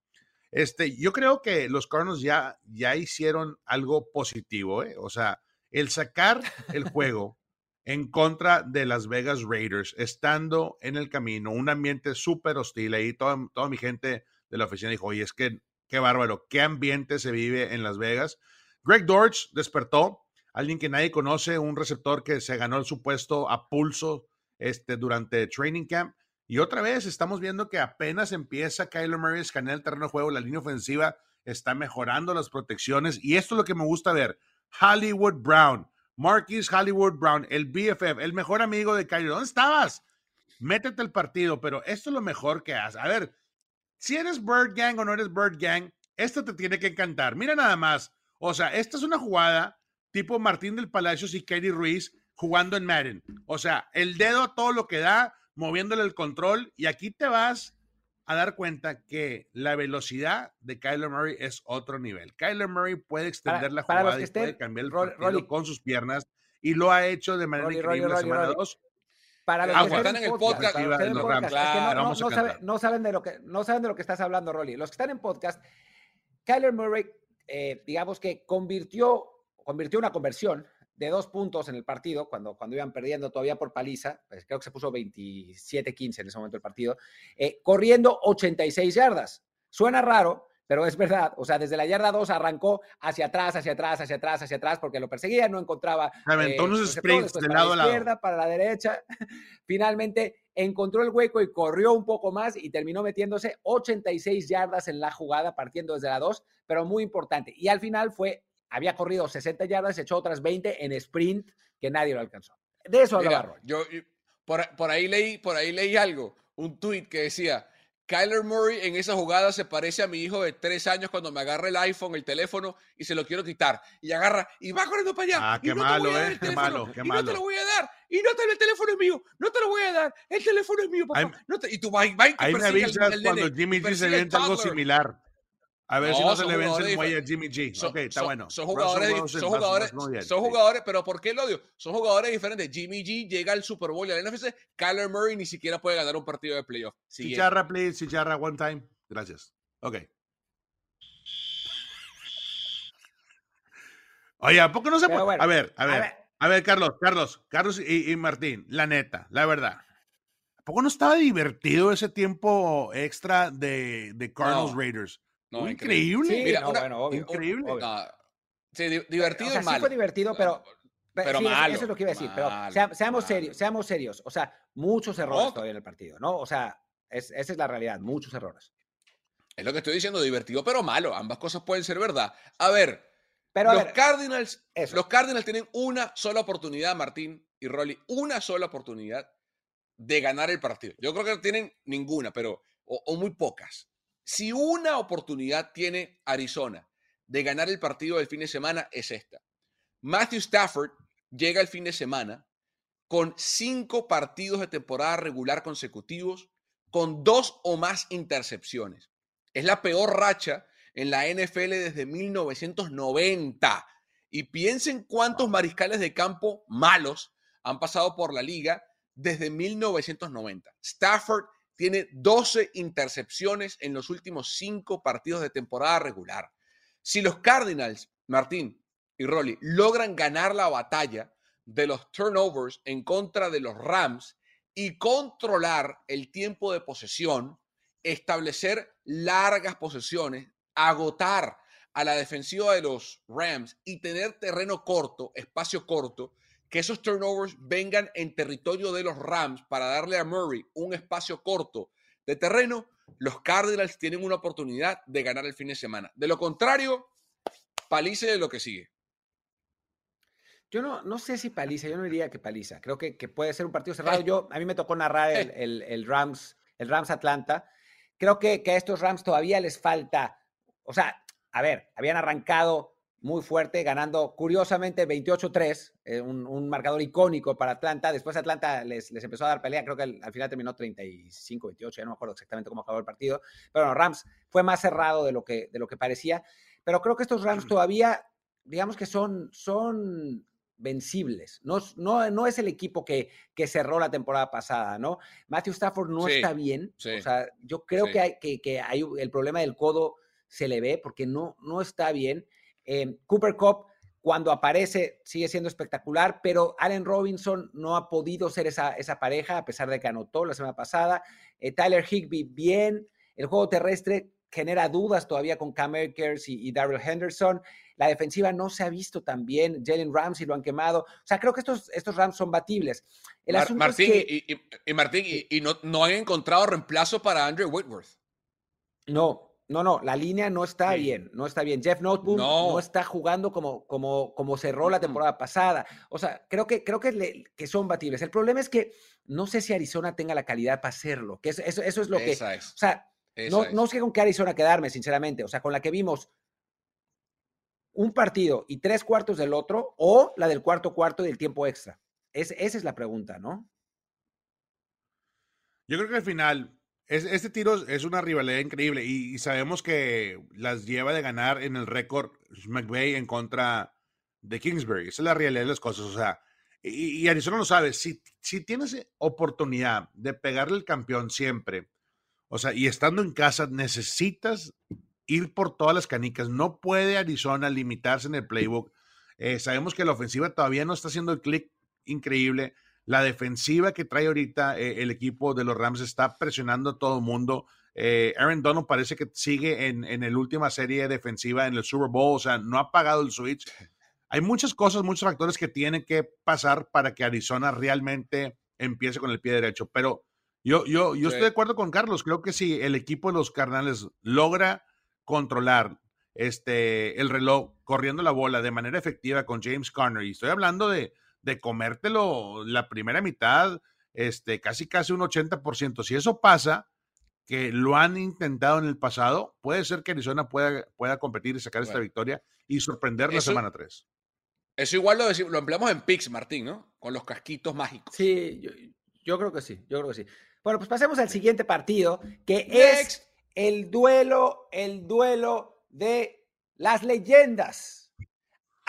Este, yo creo que los Cardinals ya, ya hicieron algo positivo, ¿eh? O sea, el sacar el juego en contra de las Vegas Raiders, estando en el camino, un ambiente súper hostil ahí, toda, toda mi gente de la oficina dijo, oye, es que qué bárbaro, qué ambiente se vive en Las Vegas. Greg Dortch despertó, alguien que nadie conoce, un receptor que se ganó el supuesto a pulso este, durante training camp y otra vez estamos viendo que apenas empieza Kyler Murray a escanear el terreno de juego, la línea ofensiva está mejorando las protecciones y esto es lo que me gusta ver. Hollywood Brown, Marquis Hollywood Brown, el BFF, el mejor amigo de Kyler. ¿Dónde estabas? Métete el partido, pero esto es lo mejor que haces. A ver, si eres Bird Gang o no eres Bird Gang, esto te tiene que encantar. Mira nada más. O sea, esta es una jugada tipo Martín del Palacios y Katie Ruiz jugando en Madden. O sea, el dedo a todo lo que da, moviéndole el control, y aquí te vas a dar cuenta que la velocidad de Kyler Murray es otro nivel. Kyler Murray puede extender la jugada y puede cambiar el partido con sus piernas y lo ha hecho de manera increíble la semana 2. Para los que están en el podcast, no, saben de lo que no saben de lo que estás hablando, Rolly. Los que están en podcast, Kyler Murray, eh, digamos que convirtió, convirtió una conversión de dos puntos en el partido, cuando, cuando iban perdiendo todavía por paliza, pues creo que se puso 27-15 en ese momento el partido, eh, corriendo 86 yardas. Suena raro, pero es verdad. O sea, desde la yarda 2 arrancó hacia atrás, hacia atrás, hacia atrás, hacia atrás, porque lo perseguía, no encontraba. Aventó eh, unos sprints de lado a lado. izquierda, para la derecha. Finalmente encontró el hueco y corrió un poco más y terminó metiéndose 86 yardas en la jugada, partiendo desde la 2, pero muy importante. Y al final fue había corrido 60 yardas, echó otras 20 en sprint que nadie lo alcanzó. De eso hablaba Yo por, por, ahí leí, por ahí leí algo, un tweet que decía, Kyler Murray en esa jugada se parece a mi hijo de tres años cuando me agarra el iPhone, el teléfono y se lo quiero quitar. Y agarra y va corriendo para allá. Ah, qué malo, eh. Qué malo, qué malo. no te lo voy a dar. Y no te el teléfono es mío. No te lo voy a dar. El teléfono es mío, papá. y tú vas, vas, Ahí me avisas cuando Jimmy G se viene algo similar. A ver si no se le vence el muelle a Jimmy G. ok, está bueno. Son jugadores, son jugadores, son jugadores, pero ¿por qué el odio? Son jugadores diferentes. Jimmy G llega al Super Bowl y al NFC. Kyler Murray ni siquiera puede ganar un partido de playoff. Chicharra, please. Chicharra, one time. Gracias. Ok. Oye, ¿a poco no se puede? a ver, a ver. A ver, Carlos, Carlos, Carlos y, Martín, la neta, la verdad. ¿A poco no estaba divertido ese tiempo extra de, de Cardinals Raiders? Increíble. Sí, bueno, increíble. sí, divertido o sea, Sí fue divertido, pero. Pero, malo, eso, es lo que iba a decir. pero seamos serios, seamos serios. O sea, muchos errores todavía en el partido, ¿no? O sea, esa es la realidad, muchos errores. Es lo que estoy diciendo, divertido, pero malo. Ambas cosas pueden ser verdad. A ver, pero los, Cardinals, los Cardinals tienen una sola oportunidad, Martín y Rolly, una sola oportunidad de ganar el partido. Yo creo que no tienen ninguna, pero o muy pocas. Si una oportunidad tiene Arizona de ganar el partido del fin de semana, es esta. Matthew Stafford llega el fin de semana con cinco partidos de temporada regular consecutivos, con dos o más intercepciones. Es la peor racha en la NFL desde 1990. Y piensen cuántos mariscales de campo malos han pasado por la liga desde 1990. Stafford tiene 12 intercepciones en los últimos cinco partidos de temporada regular. Si los Cardinals, Martín y Rolly, logran ganar la batalla de los turnovers en contra de los Rams y controlar el tiempo de posesión, establecer largas posesiones, agotar a la defensiva de los Rams y tener terreno corto, espacio corto, que esos turnovers vengan en territorio de los Rams para darle a Murray un espacio corto de terreno, los Cardinals tienen una oportunidad de ganar el fin de semana. De lo contrario, palice de lo que sigue. Yo no, no sé si paliza, yo no diría que paliza. Creo que, que puede ser un partido cerrado. Yo, a mí me tocó narrar el, el, Rams, el Rams Atlanta. Creo que, que a estos Rams todavía les falta, o sea, a ver, habían arrancado muy fuerte, ganando curiosamente 28-3, eh, un, marcador icónico para Atlanta. Después Atlanta les, les empezó a dar pelea, creo que al, final terminó 35-28, ya no me acuerdo exactamente cómo acabó el partido. Pero bueno, Rams fue más cerrado de lo que, de lo que parecía. Pero creo que estos Rams todavía, digamos que son, son vencibles. No, no, no es el equipo que, que cerró la temporada pasada, ¿no? Matthew Stafford no está bien. O sea, yo creo que, hay, que, que hay el problema del codo se le ve porque no, no está bien. Eh, Cooper Cup, cuando aparece, sigue siendo espectacular, pero Allen Robinson no ha podido ser esa, esa pareja, a pesar de que anotó la semana pasada. Eh, Tyler Higby, bien. El juego terrestre genera dudas todavía con Cam Akers y, Daryl Henderson. La defensiva no se ha visto tan bien. Jalen Ramsey lo han quemado. O sea, creo que estos, estos Rams son batibles. El Martín, y, Martín, y, no, no han encontrado reemplazo para Andrew Whitworth. No, no, no, la línea no está bien, no está bien. Jeff Notebook no. está jugando como, como, como cerró la temporada pasada. O sea, creo que, creo que, que, son batibles. El problema es que no sé si Arizona tenga la calidad para hacerlo, que eso, eso, es lo que... O sea, no, no sé con qué Arizona quedarme, sinceramente. O sea, con la que vimos un partido y tres cuartos del otro o la del cuarto cuarto y del tiempo extra? esa es la pregunta, ¿no? Yo creo que al final, este tiro es una rivalidad increíble y, sabemos que las lleva de ganar en el récord McVeigh en contra de Kingsbury. Esa es la realidad de las cosas. O sea, y, y Arizona lo sabe, si, si tienes oportunidad de pegarle al campeón siempre, o sea, y estando en casa, necesitas ir por todas las canicas. No puede Arizona limitarse en el playbook. Eh, sabemos que la ofensiva todavía no está haciendo el clic increíble. La defensiva que trae ahorita eh, el equipo de los Rams está presionando a todo el mundo. Eh, Aaron Donald parece que sigue en, en la última serie defensiva en el Super Bowl, o sea, no ha pagado el switch. Hay muchas cosas, muchos factores que tienen que pasar para que Arizona realmente empiece con el pie derecho. Pero yo, yo, yo estoy de acuerdo con Carlos. Creo que si el equipo de los Carnales logra controlar este, el reloj corriendo la bola de manera efectiva con James Conner, y estoy hablando de, de comértelo la primera mitad, este, casi casi un 80%. Si eso pasa, que lo han intentado en el pasado, puede ser que Arizona pueda, pueda competir y sacar esta victoria y sorprender la semana 3. Eso igual lo, lo empleamos en Pix, Martín, ¿no? Con los casquitos mágicos. Sí, yo, creo que sí, yo creo que sí. Bueno, pues pasemos al siguiente partido, que es el duelo, el duelo de las leyendas.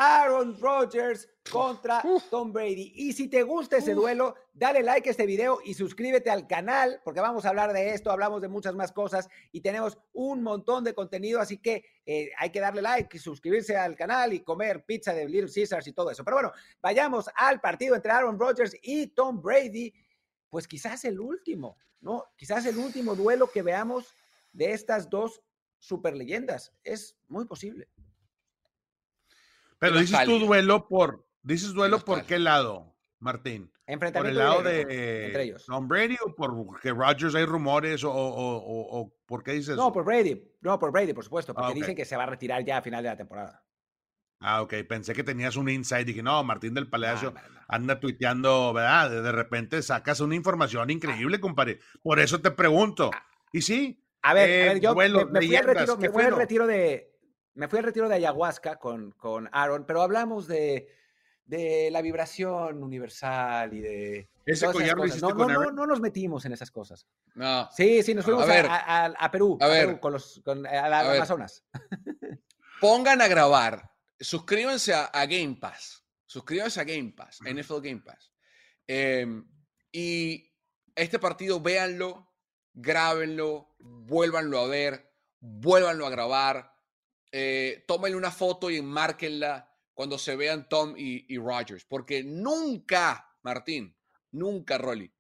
Aaron Rodgers contra Tom Brady. Y si te gusta ese duelo, dale like a este video y suscríbete al canal, porque vamos a hablar de esto, hablamos de muchas más cosas y tenemos un montón de contenido, así que eh, hay que darle like y suscribirse al canal y comer pizza de Little Caesars y todo eso. Pero bueno, vayamos al partido entre Aaron Rodgers y Tom Brady, pues quizás el último, ¿no? Quizás el último duelo que veamos de estas dos super leyendas. Es muy posible. Pero dices tu duelo por, dices duelo por qué lado, Martín. ¿Por el lado de, entre ellos. Tom Brady o por que Rodgers hay rumores o, o, o, por qué dices? No, por Brady. No, por Brady, por supuesto, porque ah, dicen que se va a retirar ya a final de la temporada. Ah, ok. Pensé que tenías un insight. Dije, no, Martín del Palacio anda tuiteando, ¿verdad? De repente sacas una información increíble, compadre. Por eso te pregunto. Ah. Y sí. A ver, a ver eh, yo me, fui al retiro, me fui al retiro de, me fui al retiro de ayahuasca con, con Aaron, pero hablamos de, de la vibración universal y de. Ese collar lo hiciste no, con no, no, no, nos metimos en esas cosas. No. Sí, sí, nos fuimos a, a, Perú, a, ver, con los con, a, Amazonas. Pongan a grabar. Suscríbanse a, Game Pass. Suscríbanse a Game Pass, NFL Game Pass. Em, y este partido, véanlo, grábenlo, vuélvanlo a ver, vuélvanlo a grabar eh, tómenle una foto y enmárquenla cuando se vean Tom y, Rogers, porque nunca, Martín, nunca, Rolly,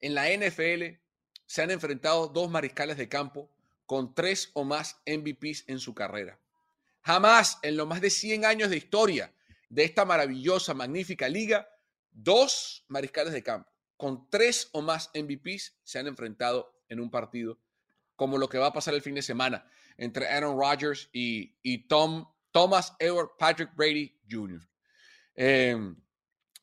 en la NFL se han enfrentado dos mariscales de campo con tres o más MVPs en su carrera. Jamás en los más de 100 años de historia de esta maravillosa, magnífica liga, dos mariscales de campo con tres o más MVPs se han enfrentado en un partido, como lo que va a pasar el fin de semana entre Aaron Rodgers y, Tom, Thomas Edward Patrick Brady Jr. Em,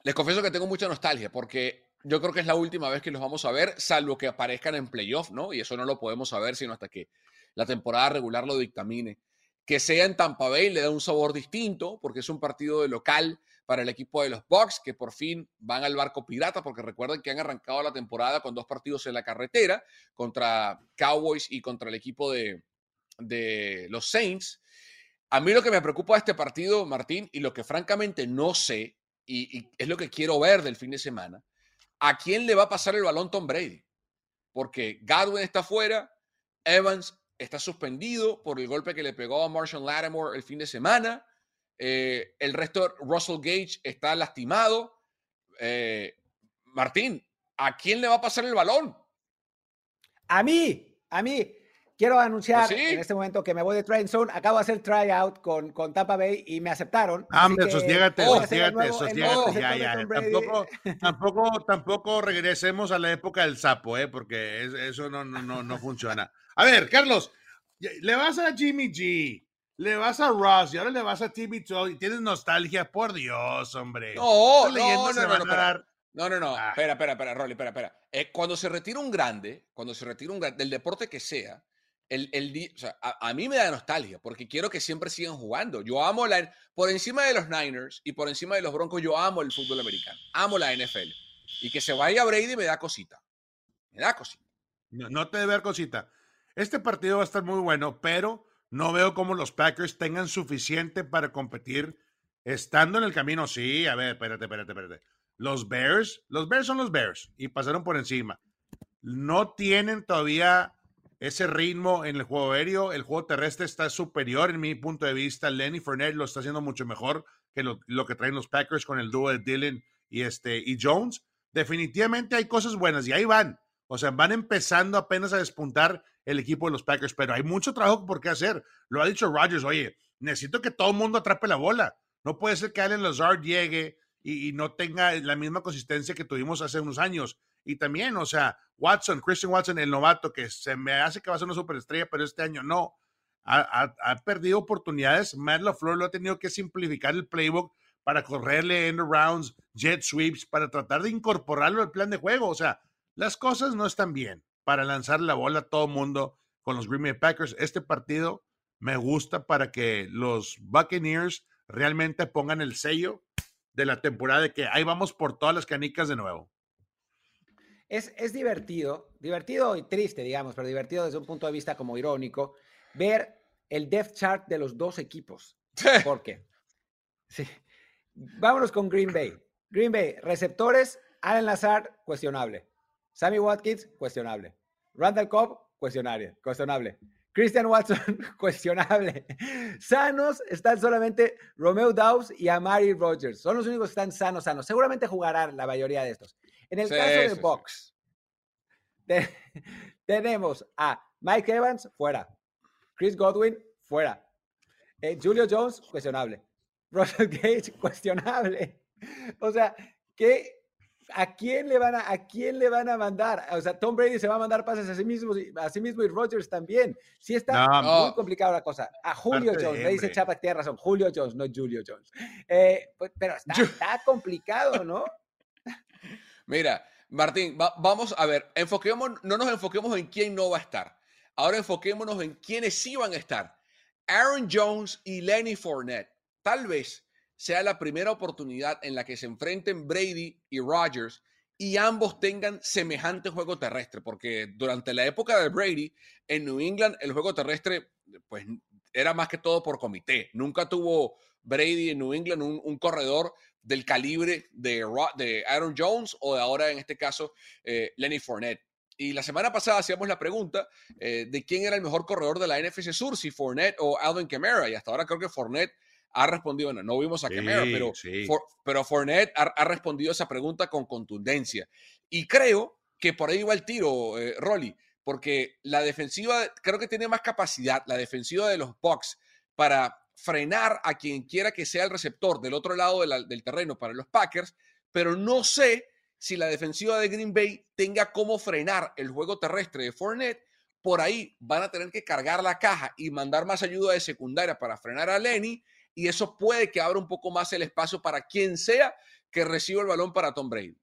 les confieso que tengo mucha nostalgia porque yo creo que es la última vez que los vamos a ver, salvo que aparezcan en playoff, ¿no? Y eso no lo podemos saber sino hasta que la temporada regular lo dictamine. Que sea en Tampa Bay le da un sabor distinto porque es un partido de local para el equipo de los Bucks que por fin van al barco pirata porque recuerden que han arrancado la temporada con dos partidos en la carretera contra Cowboys y contra el equipo de, de los Saints. A mí lo que me preocupa de este partido, Martín, y lo que francamente no sé, y, es lo que quiero ver del fin de semana, ¿a quién le va a pasar el balón Tom Brady? Porque Godwin está fuera, Evans está suspendido por el golpe que le pegó a Marshall Lattimore el fin de semana, eh, el resto, Russell Gage está lastimado. Eh, Martín, ¿a quién le va a pasar el balón? A mí, a mí. Quiero anunciar pues en este momento que me voy de Train Zone. Acabo de hacer tryout con, con Tampa Bay y me aceptaron. Ah, hombre, sosiégate, sosiégate, sosiégate. Ya, ya. Tampoco, tampoco, tampoco regresemos a la época del sapo, ¿eh? porque eso no, no, no, no funciona. A ver, Carlos, le vas a Jimmy G, le vas a Ross y ahora le vas a Timmy y tienes nostalgia, por Dios, hombre. No, no, no, no, no, no, no, no, ah. espera, espera, espera, Rolly, espera, espera. Eh, cuando se retira un grande, cuando se retira un grande, del deporte que sea, el, el a, mí me da nostalgia porque quiero que siempre sigan jugando. Yo amo la, por encima de los Niners y por encima de los Broncos, yo amo el fútbol americano, amo la NFL. Y que se vaya Brady me da cosita. Me da cosita. No, no te debe dar cosita. Este partido va a estar muy bueno, pero no veo cómo los Packers tengan suficiente para competir estando en el camino. Sí, a ver, espérate, espérate, espérate. Los Bears, los Bears son los Bears y pasaron por encima. No tienen todavía ese ritmo en el juego aéreo. El juego terrestre está superior en mi punto de vista. Lenny Fournette lo está haciendo mucho mejor que lo, que traen los Packers con el dúo de Dylan y, este, y Jones. Definitivamente hay cosas buenas y ahí van. O sea, van empezando apenas a despuntar el equipo de los Packers, pero hay mucho trabajo por qué hacer. Lo ha dicho Rodgers, oye, necesito que todo el mundo atrape la bola. No puede ser que Allen Lazard llegue y, no tenga la misma consistencia que tuvimos hace unos años. Y también, o sea, Watson, Christian Watson, el novato, que se me hace que va a ser una superestrella, pero este año no. Ha, perdido oportunidades. Matt LaFleur lo ha tenido que simplificar el playbook para correrle end rounds, jet sweeps, para tratar de incorporarlo al plan de juego. O sea, las cosas no están bien para lanzar la bola a todo mundo con los Green Bay Packers. Este partido me gusta para que los Buccaneers realmente pongan el sello de la temporada de que ahí vamos por todas las canicas de nuevo. Es, es divertido, divertido y triste, digamos, pero divertido desde un punto de vista como irónico, ver el depth chart de los dos equipos. ¿Por qué? Sí. Vámonos con Green Bay. Green Bay, receptores, Allen Lazard, cuestionable. Sammy Watkins, cuestionable. Randall Cobb, cuestionable. cuestionable. Christian Watson, cuestionable. Sanos están solamente Romeo Dawes y Amari Rogers. Son los únicos que están sanos, sanos. Seguramente jugarán la mayoría de estos. En el caso de Box, tenemos a Mike Evans, fuera. Chris Godwin, fuera. Eh, Julio Jones, cuestionable. Russell Gage, cuestionable. O sea, ¿qué ¿a quién le van a, a quién le van a mandar? O sea, Tom Brady se va a mandar pases a sí mismo, a sí mismo y Rodgers también. Sí está muy complicada la cosa. A Julio Jones, me dice Chapa, tiene razón, Julio Jones, no Julio Jones. Eh, pues, pero está, complicado, ¿no? Mira, Martín, vamos a ver, enfoquemos, no nos enfoquemos en quién no va a estar. Ahora enfoquémonos en quiénes sí van a estar. Aaron Jones y Lenny Fournette. Tal vez sea la primera oportunidad en la que se enfrenten Brady y Rodgers y ambos tengan semejante juego terrestre, porque durante la época de Brady en New England el juego terrestre pues era más que todo por comité. Nunca tuvo Brady en New England un, corredor del calibre de, de, Aaron Jones o de ahora en este caso eh, Lenny Fournette. Y la semana pasada hacíamos la pregunta eh, de quién era el mejor corredor de la NFC Sur, si Fournette o Alvin Kamara. Y hasta ahora creo que Fournette ha respondido, no, no vimos a Camaro, pero, pero Fournette ha, respondido esa pregunta con contundencia. Y creo que por ahí va el tiro, eh, Rolly, porque la defensiva, creo que tiene más capacidad, la defensiva de los Bucks, para frenar a quien quiera que sea el receptor del otro lado del terreno para los Packers, pero no sé si la defensiva de Green Bay tenga cómo frenar el juego terrestre de Fournette. Por ahí van a tener que cargar la caja y mandar más ayuda de secundaria para frenar a Lenny y eso puede que abra un poco más el espacio para quien sea que reciba el balón para Tom Brady.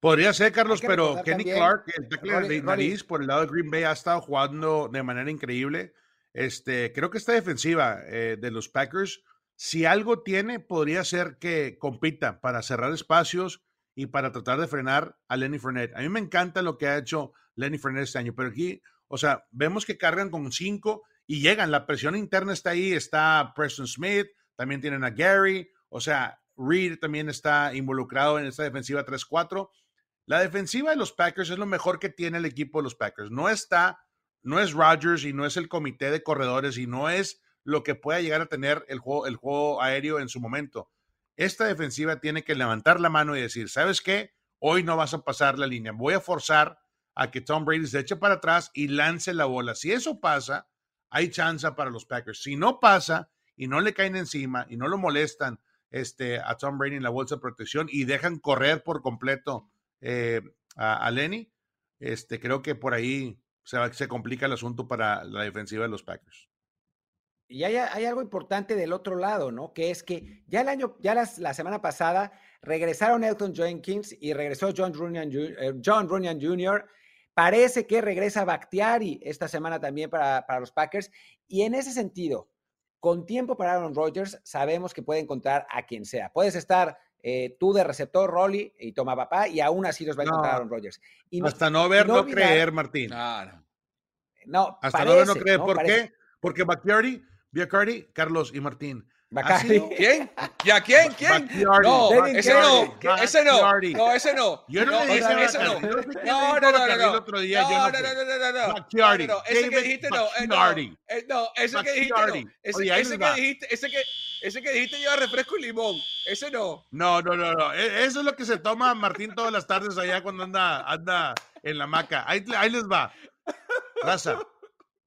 Podría ser, Carlos, pero Kenny Clark, el tackle de nariz por el lado de Green Bay, ha estado jugando de manera increíble. Este, creo que esta defensiva eh, de los Packers, si algo tiene, podría ser que compita para cerrar espacios y para tratar de frenar a Lenny Fournette. A mí me encanta lo que ha hecho Lenny Fournette este año, pero aquí, o sea, vemos que cargan con cinco y llegan. La presión interna está ahí, está Preston Smith, también tienen a Gary, o sea, Reed también está involucrado en esta defensiva 3-4. La defensiva de los Packers es lo mejor que tiene el equipo de los Packers. No está, no es Rodgers y no es el comité de corredores y no es lo que pueda llegar a tener el juego, el juego aéreo en su momento. Esta defensiva tiene que levantar la mano y decir, ¿sabes qué? Hoy no vas a pasar la línea. Voy a forzar a que Tom Brady se eche para atrás y lance la bola. Si eso pasa, hay chance para los Packers. Si no pasa y no le caen encima y no lo molestan este, a Tom Brady en la bolsa de protección y dejan correr por completo eh, a, Lenny, este, creo que por ahí se, se complica el asunto para la defensiva de los Packers. Y hay, hay, algo importante del otro lado, ¿no? Que es que ya el año, ya la semana pasada regresaron Elton Jenkins y regresó John Runyan, eh, John Runyan Jr Parece que regresa Bakhtiari esta semana también para, para los Packers. Y en ese sentido, con tiempo para Aaron Rodgers, sabemos que puede encontrar a quien sea. Puedes estar eh, tú de receptor, Rolly, y toma papá, y aún así los va a encontrar Aaron Rodgers. Y hasta no ver, no, creer, Martín. No, hasta no ver, no creer. ¿Por qué? Porque Bakhtiari, Bakhtiari, Carlos y Martín ¿Quién? ¿Ya quién? ¿Quién? No, ese no, ese no, no, ese no. Yo no, le dije ese no. No, no, no, no, no. otro día no, no, no, no, no, no. No, ese que dijiste no, no, ese que dijiste no. Ese que dijiste, ese que ese que dijiste lleva refresco y limón. Ese no. No, no, no, no. Eso es lo que se toma Martín todas las tardes allá cuando anda, anda en la maca. Ahí, ahí les va. Raza.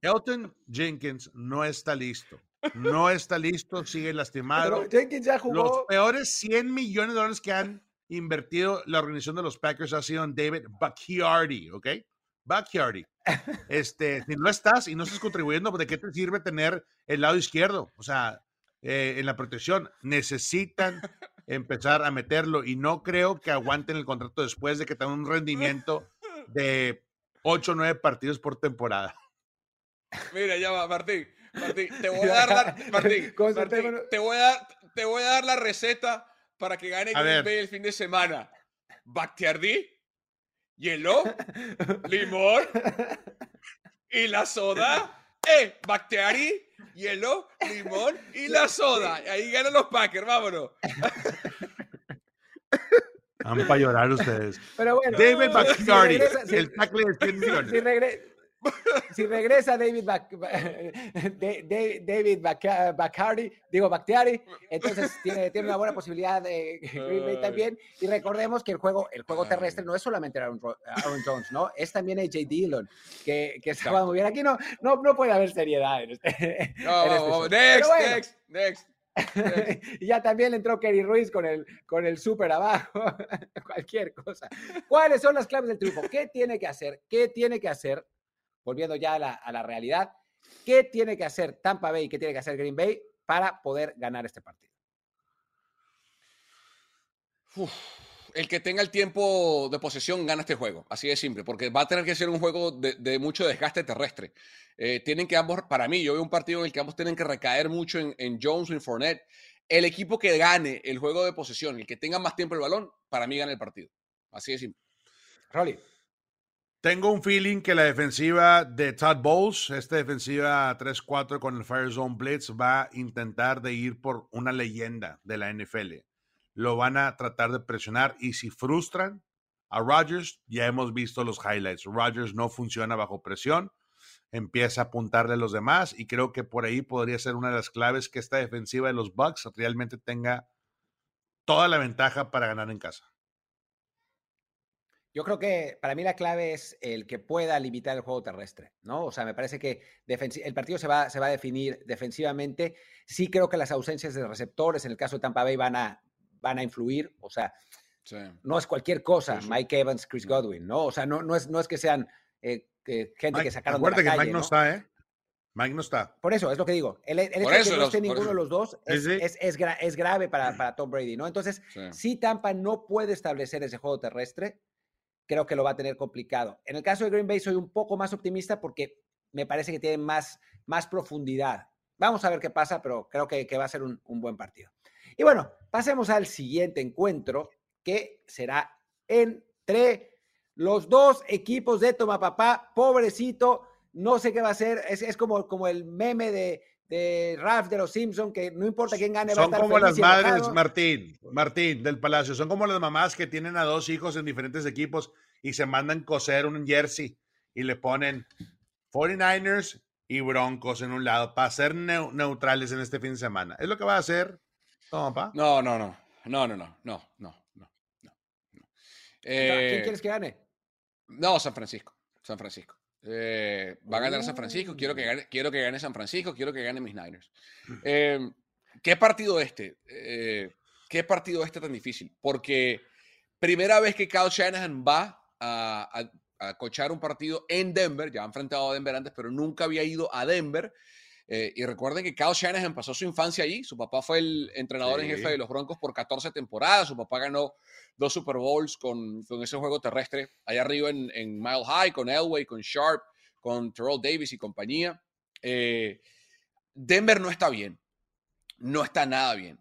Elton Jenkins no está listo. No está listo, sigue lastimado. Jenkins ya jugó. Los peores 100 millones de dólares que han invertido la organización de los Packers ha sido en David Bacchiardi, ¿ok? Bacchiardi. Este, si no estás y no estás contribuyendo, ¿de qué te sirve tener el lado izquierdo? O sea, eh, en la protección necesitan empezar a meterlo y no creo que aguanten el contrato después de que tengan un rendimiento de 8 o 9 partidos por temporada. Mira, ya va, Martín. Martín, te voy a dar la, Martín, te, voy a dar, te voy a dar la receta para que gane Green Bay el fin de semana. Bactiardí, hielo, limón y la soda. Eh, Bactiari, hielo, limón y la soda. Ahí ganan los Packers, vámonos. Van para llorar ustedes. Pero bueno, David Bactiari, el tackle de 100 millones. Si, si regresa David, David Bacardi, digo Bactiari, entonces tiene, tiene una buena posibilidad de Green Bay también. Y recordemos que el juego, el juego terrestre no es solamente Aaron, Jones, ¿no? Es también AJ Dillon, que, que va muy bien. Aquí no, no, no puede haber seriedad en este. No, este next, next, next, y ya también entró Kerry Ruiz con el, con el súper abajo, cualquier cosa. ¿Cuáles son las claves del triunfo? ¿Qué tiene que hacer? ¿Qué tiene que hacer volviendo ya a la, realidad, ¿qué tiene que hacer Tampa Bay y qué tiene que hacer Green Bay para poder ganar este partido? el que tenga el tiempo de posesión gana este juego, así de simple, porque va a tener que ser un juego de, mucho desgaste terrestre. Eh, tienen que ambos, para mí, yo veo un partido en el que ambos tienen que recaer mucho en, Jones o en Fournette. El equipo que gane el juego de posesión, el que tenga más tiempo el balón, para mí gana el partido. Así de simple. Rolly. Tengo un feeling que la defensiva de Todd Bowles, esta defensiva 3-4 con el Fire Zone Blitz, va a intentar de ir por una leyenda de la NFL. Lo van a tratar de presionar y si frustran a Rodgers, ya hemos visto los highlights. Rodgers no funciona bajo presión, empieza a apuntarle a los demás y creo que por ahí podría ser una de las claves que esta defensiva de los Bucks realmente tenga toda la ventaja para ganar en casa. Yo creo que para mí la clave es el que pueda limitar el juego terrestre, ¿no? O sea, me parece que el partido se va, se va a definir defensivamente. Sí creo que las ausencias de receptores en el caso de Tampa Bay van a, van a influir. O sea, no es cualquier cosa Mike Evans, Chris Godwin, ¿no? O sea, no, no, es, no es que sean eh, gente que sacaron de la que Mike no, está, ¿eh? Mike no está. Por eso, es lo que digo. El, hecho de que no esté ninguno de los dos es, es, es, grave para, para, Tom Brady, ¿no? Entonces, si Tampa no puede establecer ese juego terrestre, creo que lo va a tener complicado. En el caso de Green Bay soy un poco más optimista porque me parece que tiene más, más profundidad. Vamos a ver qué pasa, pero creo que, va a ser un, buen partido. Y bueno, pasemos al siguiente encuentro que será entre los dos equipos de Toma Papá. Pobrecito, no sé qué va a ser. Es, como, como el meme de, de Ralph de los Simpson que no importa quién gane. Son como las madres, Martín, Martín del Palacio, son como las mamás que tienen a dos hijos en diferentes equipos y se mandan coser un jersey y le ponen 49ers y Broncos en un lado para ser neutrales en este fin de semana. ¿Es lo que va a hacer? No, no, no, no, no, no, no, no, no, no. ¿Quién eh, quieres que gane? No, San Francisco, San Francisco. Eh, va a ganar San Francisco. Quiero que, gane, quiero que gane San Francisco. Quiero que gane mis Niners. Eh, ¿Qué partido este? Eh, ¿Qué partido este tan difícil? Porque primera vez que Kyle Shanahan va a, a, cochar un partido en Denver. Ya ha enfrentado a Denver antes, pero nunca había ido a Denver. Eh, y recuerden que Kyle Shanahan pasó su infancia allí. Su papá fue el entrenador en jefe de los Broncos por 14 temporadas. Su papá ganó dos Super Bowls con, con ese juego terrestre allá arriba en, en, Mile High, con Elway, con Sharp, con Terrell Davis y compañía. Eh, Denver no está bien. No está nada bien.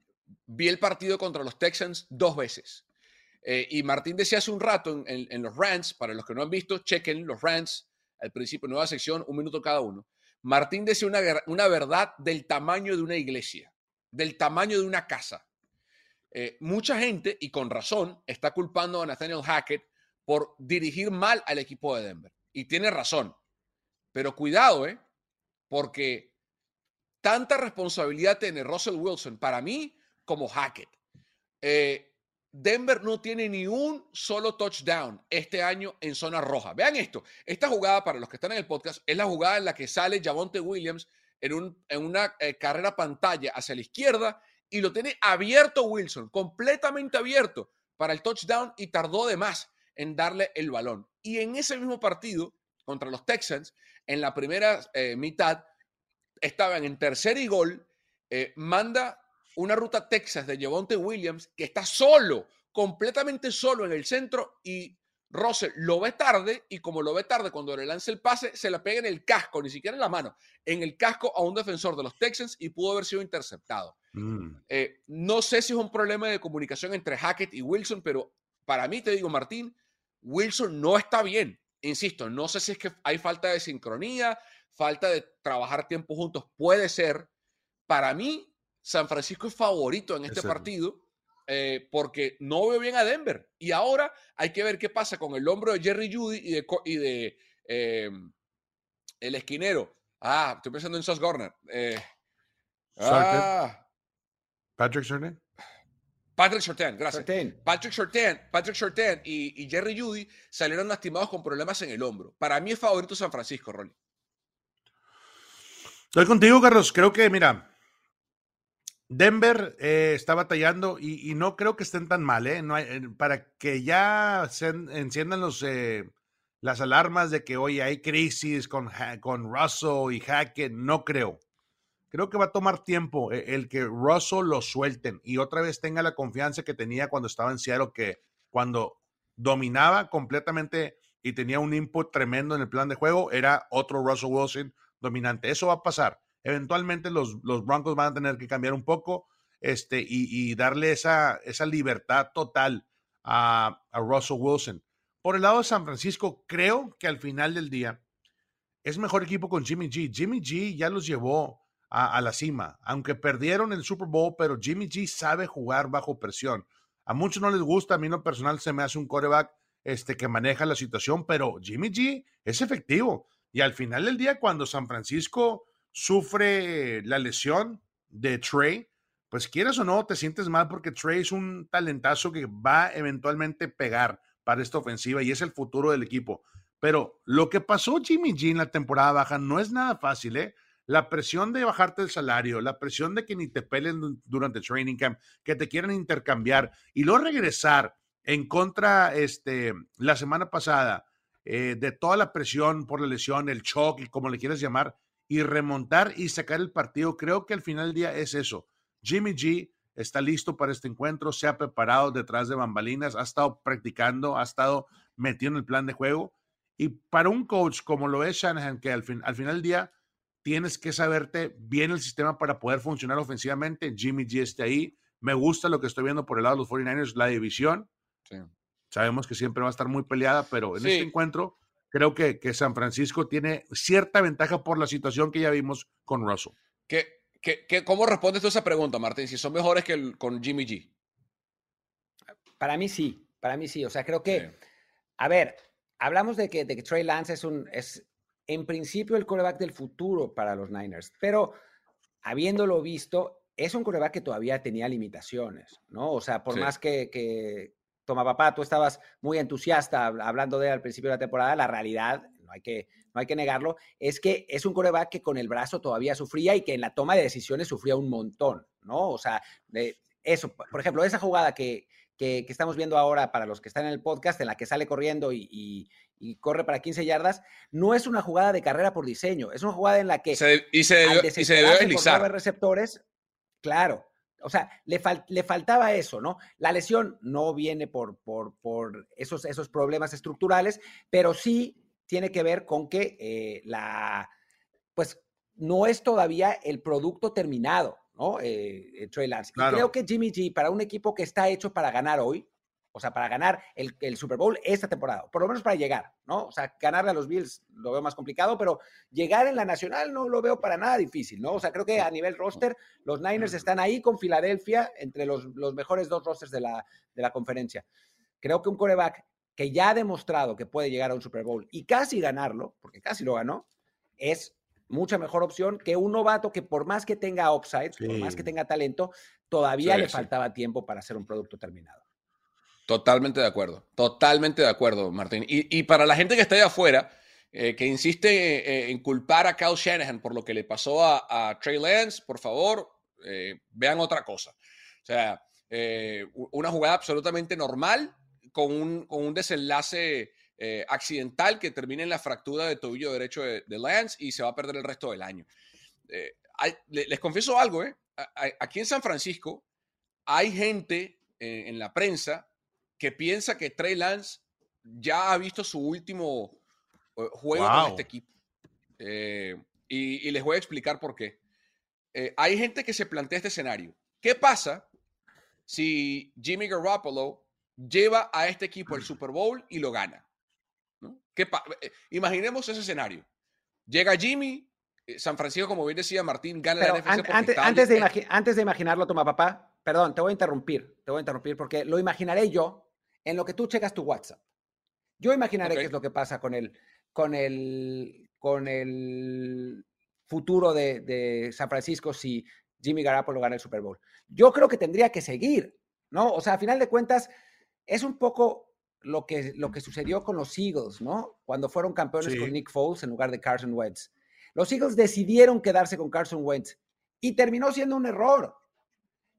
Vi el partido contra los Texans dos veces. Eh, y Martín decía hace un rato en, en, los rants, para los que no han visto, chequen los rants al principio, nueva sección, un minuto cada uno. Martín decía una, una verdad del tamaño de una iglesia, del tamaño de una casa. Eh, mucha gente, y con razón, está culpando a Nathaniel Hackett por dirigir mal al equipo de Denver. Y tiene razón. Pero cuidado, ¿eh? Porque tanta responsabilidad tiene Russell Wilson para mí como Hackett. Eh, Denver no tiene ni un solo touchdown este año en zona roja. Vean esto. Esta jugada, para los que están en el podcast, es la jugada en la que sale Javonte Williams en, una eh, carrera pantalla hacia la izquierda y lo tiene abierto Wilson, completamente abierto para el touchdown y tardó de más en darle el balón. Y en ese mismo partido contra los Texans, en la primera eh, mitad, estaban en tercer y gol, eh, manda una ruta Texas de Javonte Williams que está solo, completamente solo en el centro y Russell lo ve tarde y como lo ve tarde cuando le lanza el pase, se la pega en el casco, ni siquiera en la mano, en el casco a un defensor de los Texans y pudo haber sido interceptado. Mm. Eh, no sé si es un problema de comunicación entre Hackett y Wilson, pero para mí, te digo, Martín, Wilson no está bien. Insisto, no sé si es que hay falta de sincronía, falta de trabajar tiempo juntos, puede ser. Para mí, San Francisco es favorito en este partido eh, porque no veo bien a Denver. Y ahora hay que ver qué pasa con el hombro de Jerry Judy y de, y de em, el esquinero. Ah, estoy pensando en Sos Garner. Eh, ah, Patrick Shorten. Patrick Shorten, gracias. Patrick Shorten, Patrick Shorten y, y, Jerry Judy salieron lastimados con problemas en el hombro. Para mí es favorito San Francisco, Rolly. Estoy contigo, Carlos. Creo que, mira, Denver eh, está batallando y, no creo que estén tan mal, ¿eh? No eh, para que ya se enciendan los, las alarmas de que hoy hay crisis con, con Russell y Hackett, no creo. Creo que va a tomar tiempo el que Russell lo suelten y otra vez tenga la confianza que tenía cuando estaba en Seattle, que cuando dominaba completamente y tenía un input tremendo en el plan de juego, era otro Russell Wilson dominante. Eso va a pasar eventualmente los, los Broncos van a tener que cambiar un poco este, y, darle esa, esa libertad total a, Russell Wilson. Por el lado de San Francisco, creo que al final del día es mejor equipo con Jimmy G. Jimmy G ya los llevó a, la cima, aunque perdieron el Super Bowl, pero Jimmy G sabe jugar bajo presión. A muchos no les gusta, a mí no personal se me hace un coreback este, que maneja la situación, pero Jimmy G es efectivo. Y al final del día, cuando San Francisco sufre la lesión de Trey, pues quieras o no, te sientes mal porque Trey es un talentazo que va eventualmente pegar para esta ofensiva y es el futuro del equipo. Pero lo que pasó Jimmy G la temporada baja no es nada fácil, ¿eh? La presión de bajarte el salario, la presión de que ni te pelen durante training camp, que te quieran intercambiar y luego regresar en contra este, la semana pasada eh, de toda la presión por la lesión, el shock como le quieras llamar, y remontar y sacar el partido. Creo que al final del día es eso. Jimmy G está listo para este encuentro, se ha preparado detrás de bambalinas, ha estado practicando, ha estado metiendo el plan de juego. Y para un coach como lo es Shanahan, que al, fin, al final del día tienes que saberte bien el sistema para poder funcionar ofensivamente, Jimmy G está ahí. Me gusta lo que estoy viendo por el lado de los 49ers, la división. Sabemos que siempre va a estar muy peleada, pero en este encuentro creo que, que, San Francisco tiene cierta ventaja por la situación que ya vimos con Russell. ¿Qué, qué, qué cómo respondes tú a esa pregunta, Martín? Si son mejores que el, con Jimmy G. Para mí sí, para mí sí. O sea, creo que, a ver, hablamos de que, de que Trey Lance es un, es en principio el coreback del futuro para los Niners, pero habiéndolo visto, es un coreback que todavía tenía limitaciones, ¿no? O sea, por más que, que, toma papá, tú estabas muy entusiasta hablando de al principio de la temporada, la realidad, no hay que, no hay que negarlo, es que es un coreback que con el brazo todavía sufría y que en la toma de decisiones sufría un montón, ¿no? O sea, de eso, por ejemplo, esa jugada que, que, estamos viendo ahora para los que están en el podcast, en la que sale corriendo y, corre para 15 yardas, no es una jugada de carrera por diseño, es una jugada en la que... y se debió, y se deslizar. receptores, claro, o sea, le, le, faltaba eso, ¿no? La lesión no viene por, por, por esos, esos problemas estructurales, pero sí tiene que ver con que eh, la, pues no es todavía el producto terminado. ¿no? Eh, Trey Lance. creo que Jimmy G, para un equipo que está hecho para ganar hoy, o sea, para ganar el, Super Bowl esta temporada, por lo menos para llegar, ¿no? O sea, ganarle a los Bills lo veo más complicado, pero llegar en la nacional no lo veo para nada difícil, ¿no? O sea, creo que a nivel roster, los Niners están ahí con Filadelfia entre los, los mejores dos rosters de la, de la conferencia. Creo que un coreback que ya ha demostrado que puede llegar a un Super Bowl y casi ganarlo, porque casi lo ganó, es mucha mejor opción que un novato que por más que tenga upside, por más que tenga talento, todavía le faltaba tiempo para hacer un producto terminado. Totalmente de acuerdo, totalmente de acuerdo, Martín. Y, para la gente que está ahí afuera, eh, que insiste eh, en culpar a Kyle Shanahan por lo que le pasó a, Trey Lance, por favor, eh, vean otra cosa. O sea, una jugada absolutamente normal con un, con un desenlace accidental que termine en la fractura de tobillo derecho de, Lance y se va a perder el resto del año. Les, confieso algo, ¿eh? aquí en San Francisco hay gente en la prensa que piensa que Trey Lance ya ha visto su último juego con este equipo. Y, y, les voy a explicar por qué. hay gente que se plantea este escenario. ¿Qué pasa si Jimmy Garoppolo lleva a este equipo al Super Bowl y lo gana? Eh, imaginemos ese escenario. Llega Jimmy, eh, San Francisco, como bien decía Martín, gana la NFC. antes, antes, de antes de imaginarlo, toma papá, perdón, te voy a interrumpir, te voy a interrumpir porque lo imaginaré yo en lo que tú checas tu WhatsApp. Yo imaginaré qué es lo que pasa con el, con el, con el futuro de, de San Francisco si Jimmy Garoppolo gana el Super Bowl. Yo creo que tendría que seguir, ¿no? O sea, a final de cuentas, es un poco lo que, lo que sucedió con los Eagles, ¿no? Cuando fueron campeones con Nick Foles en lugar de Carson Wentz. Los Eagles decidieron quedarse con Carson Wentz y terminó siendo un error.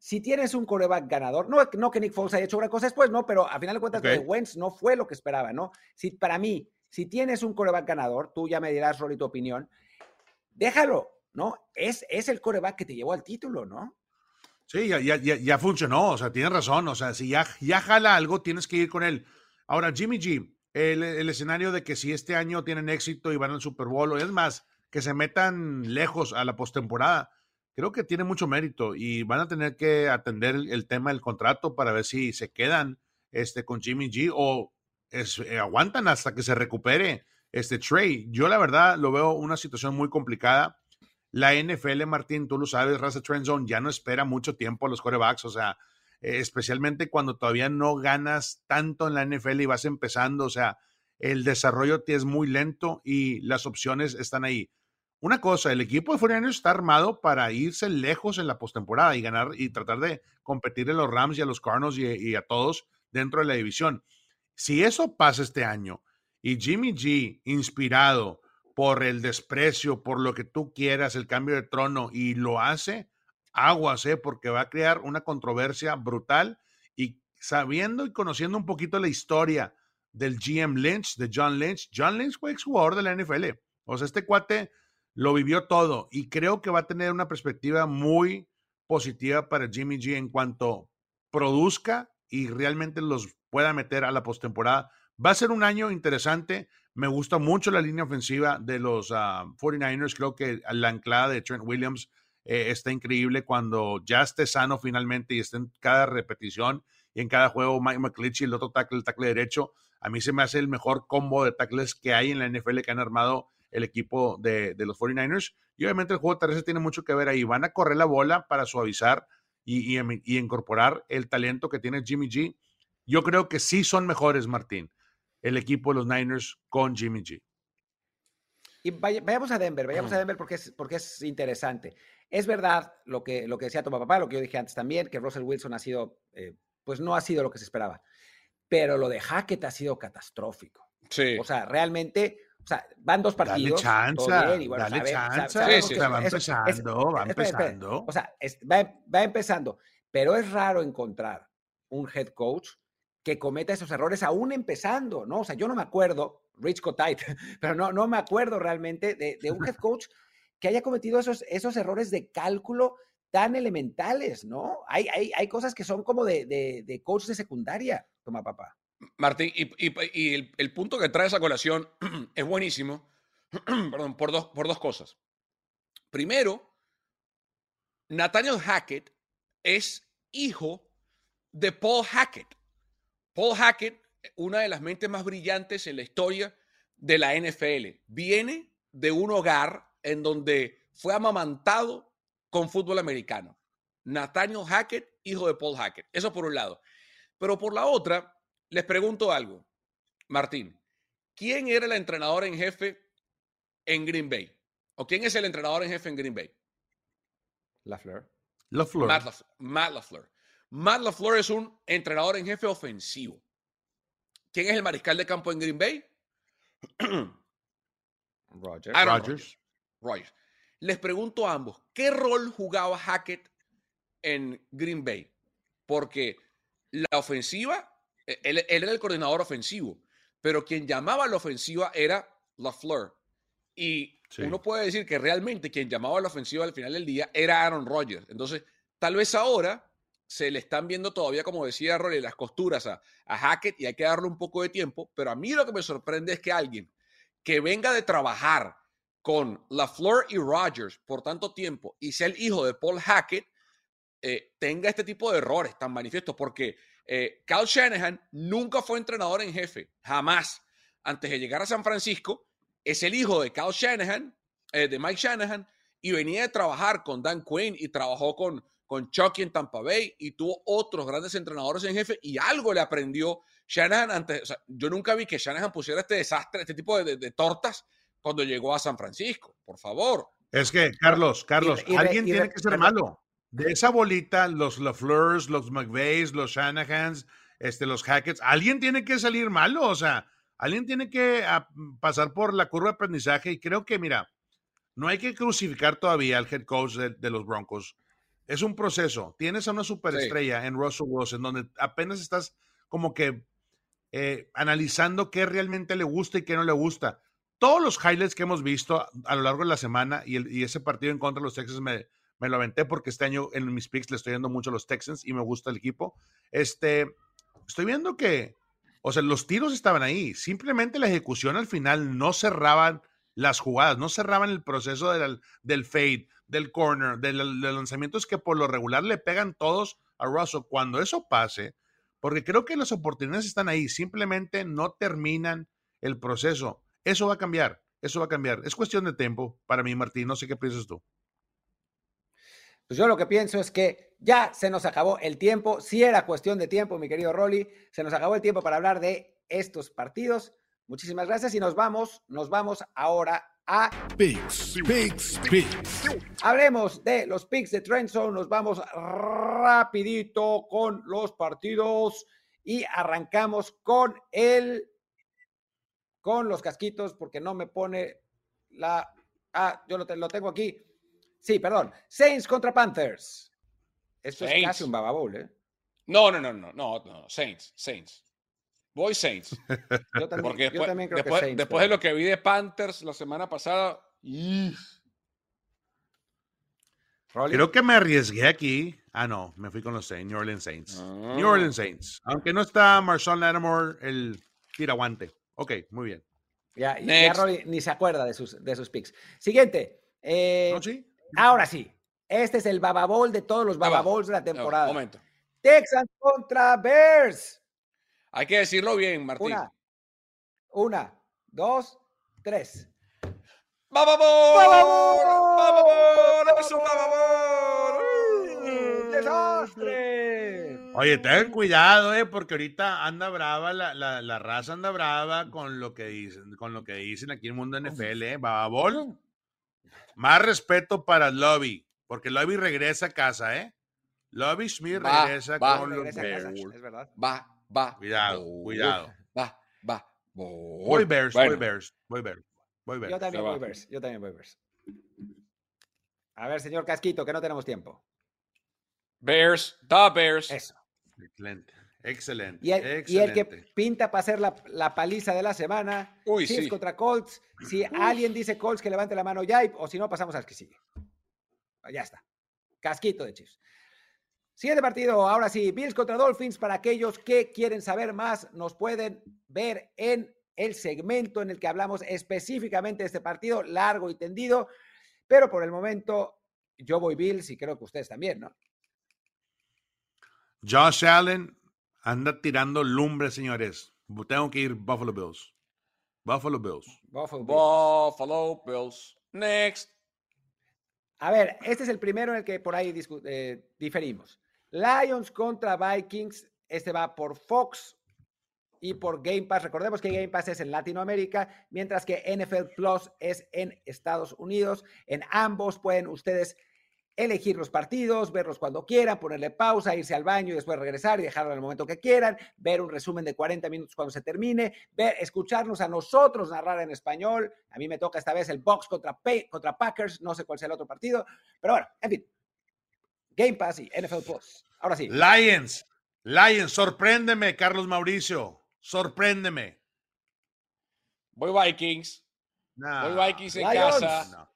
Si tienes un coreback ganador, no, no que Nick Foles haya hecho una cosa después, no, pero a final de cuentas Wentz no fue lo que esperaba, ¿no? Si, para mí, si tienes un coreback ganador, tú ya me dirás, Rolly, tu opinión, déjalo, ¿no? Es, es el coreback que te llevó al título, ¿no? Sí, ya, ya, ya, funcionó, o sea, tienes razón, o sea, si ya, ya jala algo, tienes que ir con él. Ahora, Jimmy G, el, escenario de que si este año tienen éxito y van al Super Bowl, o es más, que se metan lejos a la postemporada, creo que tiene mucho mérito y van a tener que atender el, tema del contrato para ver si se quedan este, con Jimmy G o eh, aguantan hasta que se recupere este Trey. Yo la verdad lo veo una situación muy complicada. La NFL, Martín, tú lo sabes, Raza Trend Zone ya no espera mucho tiempo a los corebacks, o sea, eh, especialmente cuando todavía no ganas tanto en la NFL y vas empezando, o sea, el desarrollo es muy lento y las opciones están ahí. Una cosa, el equipo de 49 está armado para irse lejos en la postemporada y ganar y tratar de competir a los Rams y a los Cardinals y, a todos dentro de la división. Si eso pasa este año y Jimmy G, inspirado por el desprecio, por lo que tú quieras, el cambio de trono, y lo hace, aguas, ¿eh? porque va a crear una controversia brutal y sabiendo y conociendo un poquito la historia del GM Lynch, de John Lynch, John Lynch fue exjugador de la NFL. O sea, este cuate lo vivió todo y creo que va a tener una perspectiva muy positiva para Jimmy G en cuanto produzca y realmente los pueda meter a la postemporada. Va a ser un año interesante. Me gusta mucho la línea ofensiva de los 49ers. Ah, creo que la anclada de Trent Williams eh, está increíble cuando ya esté sano finalmente y esté en cada repetición y en cada juego Mike McClitchy, el otro tackle, el tackle derecho. A mí se me hace el mejor combo de tackles que hay en la NFL que han armado el equipo de, los 49ers. Y obviamente el juego terrestre tiene mucho que ver ahí. Van a correr la bola para suavizar y, y, incorporar el talento que tiene Jimmy G. Yo creo que sí son mejores, Martín, el equipo de los Niners con Jimmy G. Y vayamos a Denver, vayamos a Denver porque es, porque es interesante. Es verdad lo que, lo que decía tu papá, lo que yo dije antes también, que Russell Wilson ha sido, eh, pues no ha sido lo que se esperaba. Pero lo de Hackett ha sido catastrófico. Sí. O sea, realmente, sea, van dos partidos. Dale chance, dale chance. sí, va empezando, va empezando. O sea, va, va empezando, pero es raro encontrar un head coach que cometa esos errores aún empezando, ¿no? O sea, yo no me acuerdo, Rich Kotite, pero no, no me acuerdo realmente de, un head coach que haya cometido esos, esos errores de cálculo tan elementales, ¿no? Hay, hay, hay cosas que son como de, de, de coach de secundaria, toma papá. Martín, y, el, punto que trae esa colación es buenísimo, perdón, por dos, por dos cosas. Primero, Nathaniel Hackett es hijo de Paul Hackett. Paul Hackett, una de las mentes más brillantes en la historia de la NFL, viene de un hogar en donde fue amamantado con fútbol americano. Nathaniel Hackett, hijo de Paul Hackett. Eso por un lado. Pero por la otra, les pregunto algo. Martín, ¿quién era el entrenador en jefe en Green Bay? ¿O quién es el entrenador en jefe en Green Bay? LaFleur. LaFleur. Matt LaFleur. Matt LaFleur es un entrenador en jefe ofensivo. ¿Quién es el mariscal de campo en Green Bay? Rogers. Rogers. Les pregunto a ambos, ¿qué rol jugaba Hackett en Green Bay? Porque la ofensiva, e-, él, era el coordinador ofensivo, pero quien llamaba a la ofensiva era LaFleur. Y uno puede decir que realmente quien llamaba a la ofensiva al final del día era Aaron Rodgers. Entonces, tal vez ahora se le están viendo todavía, como decía Rory, las costuras a, Hackett y hay que darle un poco de tiempo. Pero a mí lo que me sorprende es que alguien que venga de trabajar con LaFleur y Rogers por tanto tiempo y sea el hijo de Paul Hackett, eh, tenga este tipo de errores tan manifiestos, porque eh, Kyle Shanahan nunca fue entrenador en jefe, jamás. Antes de llegar a San Francisco, es el hijo de Kyle Shanahan, eh, de Mike Shanahan, y venía de trabajar con Dan Quinn y trabajó con, con Chucky en Tampa Bay y tuvo otros grandes entrenadores en jefe y algo le aprendió Shanahan antes. O sea, yo nunca vi que Shanahan pusiera este desastre, este tipo de, tortas cuando llegó a San Francisco. Por favor. Es que, Carlos, Carlos, alguien tiene que ser malo. De esa bolita, los LaFleurs, los McVeigh, los Shanahans, este, los Hackets, alguien tiene que salir malo. O sea, alguien tiene que ah, pasar por la curva de aprendizaje. Y creo que, mira, no hay que crucificar todavía al head coach de los Broncos es un proceso. Tienes a una superestrella en Russell Wilson, donde apenas estás como que eh, analizando qué realmente le gusta y qué no le gusta. Todos los highlights que hemos visto a lo largo de la semana y, ese partido en contra de los Texans me, me, lo aventé porque este año en mis picks le estoy dando mucho a los Texans y me gusta el equipo. Este, estoy viendo que, o sea, los tiros estaban ahí. Simplemente la ejecución al final no cerraban las jugadas, no cerraban el proceso del, del fade, del corner, de, los lanzamientos que por lo regular le pegan todos a Russell. Cuando eso pase, porque creo que las oportunidades están ahí, simplemente no terminan el proceso. Eso va a cambiar, eso va a cambiar. Es cuestión de tiempo para mí, Martín. No sé qué piensas tú. Pues yo lo que pienso es que ya se nos acabó el tiempo. Si era cuestión de tiempo, mi querido Rolly, se nos acabó el tiempo para hablar de estos partidos. Muchísimas gracias y nos vamos, nos vamos ahora a Picks, Picks, Picks. Hablemos de los picks de Trendzone. Nos vamos rapidito con los partidos y arrancamos con el con los casquitos porque no me pone la ah, yo lo, lo tengo aquí. Sí, perdón. Saints contra Panthers. Esto es casi un bababowl, ¿eh? No, no, no, no, no, no, Saints, Saints. Voy Saints. Yo también, creo después, que Saints, después de lo que vi de Panthers la semana pasada. Creo que me arriesgué aquí. Ah, no, me fui con los Saints, New Orleans Saints. New ah. Orleans Saints. Aunque no está Marshall Lattimore, el tiraguante. Ok, muy bien. Ya, ya ni se acuerda de sus, de sus picks. Siguiente. Eh, ahora sí. Este es el bababol de todos los bababols de la temporada. momento. Texans contra Bears. Hay que decirlo bien, Martín. Una, una dos, tres. ¡Bababor! ¡Bababor! ¡Bababor! ¡Es un bababor! ¡Desastre! Oye, ten cuidado, eh, porque ahorita anda brava, la, la, la, raza anda brava con lo que dicen, con lo que dicen aquí en el mundo NFL, eh. Bababol. Más respeto para Lobby, porque Lobby regresa a casa, ¿eh? Lobby Smith regresa con los Bears. Es verdad. Va, va. Cuidado, cuidado. Va, va. Voy Bears, voy Bears, voy Bears. Voy Bears. Yo también voy Bears, yo también voy Bears. A ver, señor Casquito, que no tenemos tiempo. Bears, the Bears. Eso. Excelente. Excelente. Y el, que pinta para hacer la, paliza de la semana, Uy, Chiefs contra Colts. Si alguien dice Colts, que levante la mano ya, o si no, pasamos al que sigue. Ya está. Casquito de Chiefs. Siguiente partido, ahora sí, Bills contra Dolphins. Para aquellos que quieren saber más, nos pueden ver en el segmento en el que hablamos específicamente de este partido, largo y tendido. Pero por el momento, yo voy Bills y creo que ustedes también, ¿no? Josh Allen anda tirando lumbre, señores. Tengo que ir Buffalo Bills. Buffalo Bills. Buffalo Bills. Next. A ver, este es el primero en el que por ahí eh, diferimos. Lions contra Vikings. Este va por Fox y por Game Pass. Recordemos que Game Pass es en Latinoamérica, mientras que NFL Plus es en Estados Unidos. En ambos pueden ustedes elegir los partidos, verlos cuando quieran, ponerle pausa, irse al baño y después regresar y dejarlo en el momento que quieran, ver un resumen de 40 minutos cuando se termine, ver, escucharnos a nosotros narrar en español. A mí me toca esta vez el box contra, contra Packers, no sé cuál sea el otro partido, pero bueno, en fin. Game Pass y NFL Plus. Ahora sí. Lions, Lions, sorpréndeme, Carlos Mauricio, sorpréndeme. Voy Vikings. Voy Vikings en casa. No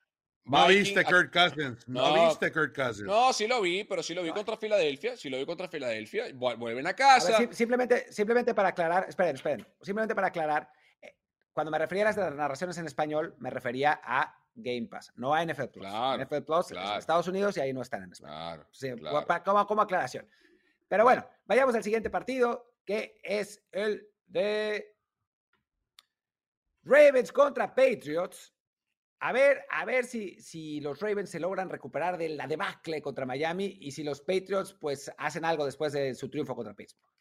viste Kirk Cousins. No, viste Kirk Cousins. No, sí lo vi, pero sí lo vi contra Filadelfia. Sí lo vi contra Filadelfia. Vuelven a casa. simplemente, simplemente para aclarar, esperen, esperen. Simplemente para aclarar, eh, cuando me refería a las narraciones en español, me refería a Game Pass, no a NFL Plus. NFL Plus en Estados Unidos y ahí no están en español. Como, como aclaración. Pero bueno, vayamos al siguiente partido, que es el de Ravens contra Patriots. A ver, a ver si, si los Ravens se logran recuperar de la debacle contra Miami y si los Patriots pues hacen algo después de su triunfo contra Pittsburgh.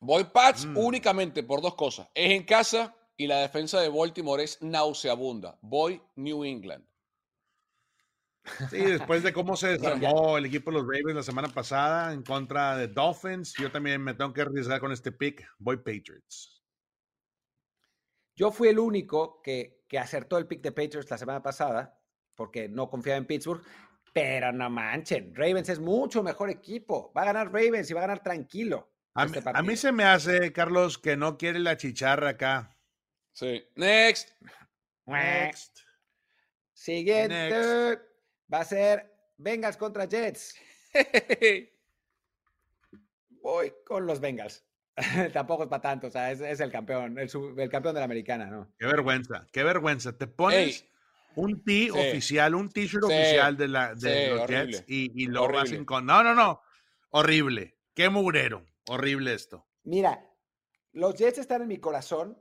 Voy Pats mm. únicamente por dos cosas. Es en casa y la defensa de Baltimore es nauseabunda. Voy New England. Sí, después de cómo se desarmó el equipo de los Ravens la semana pasada en contra de Dolphins, yo también me tengo que arriesgar con este pick. Voy Patriots. Yo fui el único que, que acertó el pick de Patriots la semana pasada, porque no confiaba en Pittsburgh, pero no manchen, Ravens es mucho mejor equipo. Va a ganar Ravens y va a ganar tranquilo. A, este a mí se me hace, Carlos, que no quiere la chicharra acá. Sí. Next. Next. Siguiente. Va a ser Bengals contra Jets. Voy con los Bengals. Tampoco es para tanto, o sea, es, el campeón, el, campeón de la americana, ¿no? Qué vergüenza, qué vergüenza. Te pones un tee oficial, un t-shirt oficial de, la, de los Jets y, lo hacen con. No, no, no. Horrible. Qué mugrero. Horrible esto. Mira, los Jets están en mi corazón,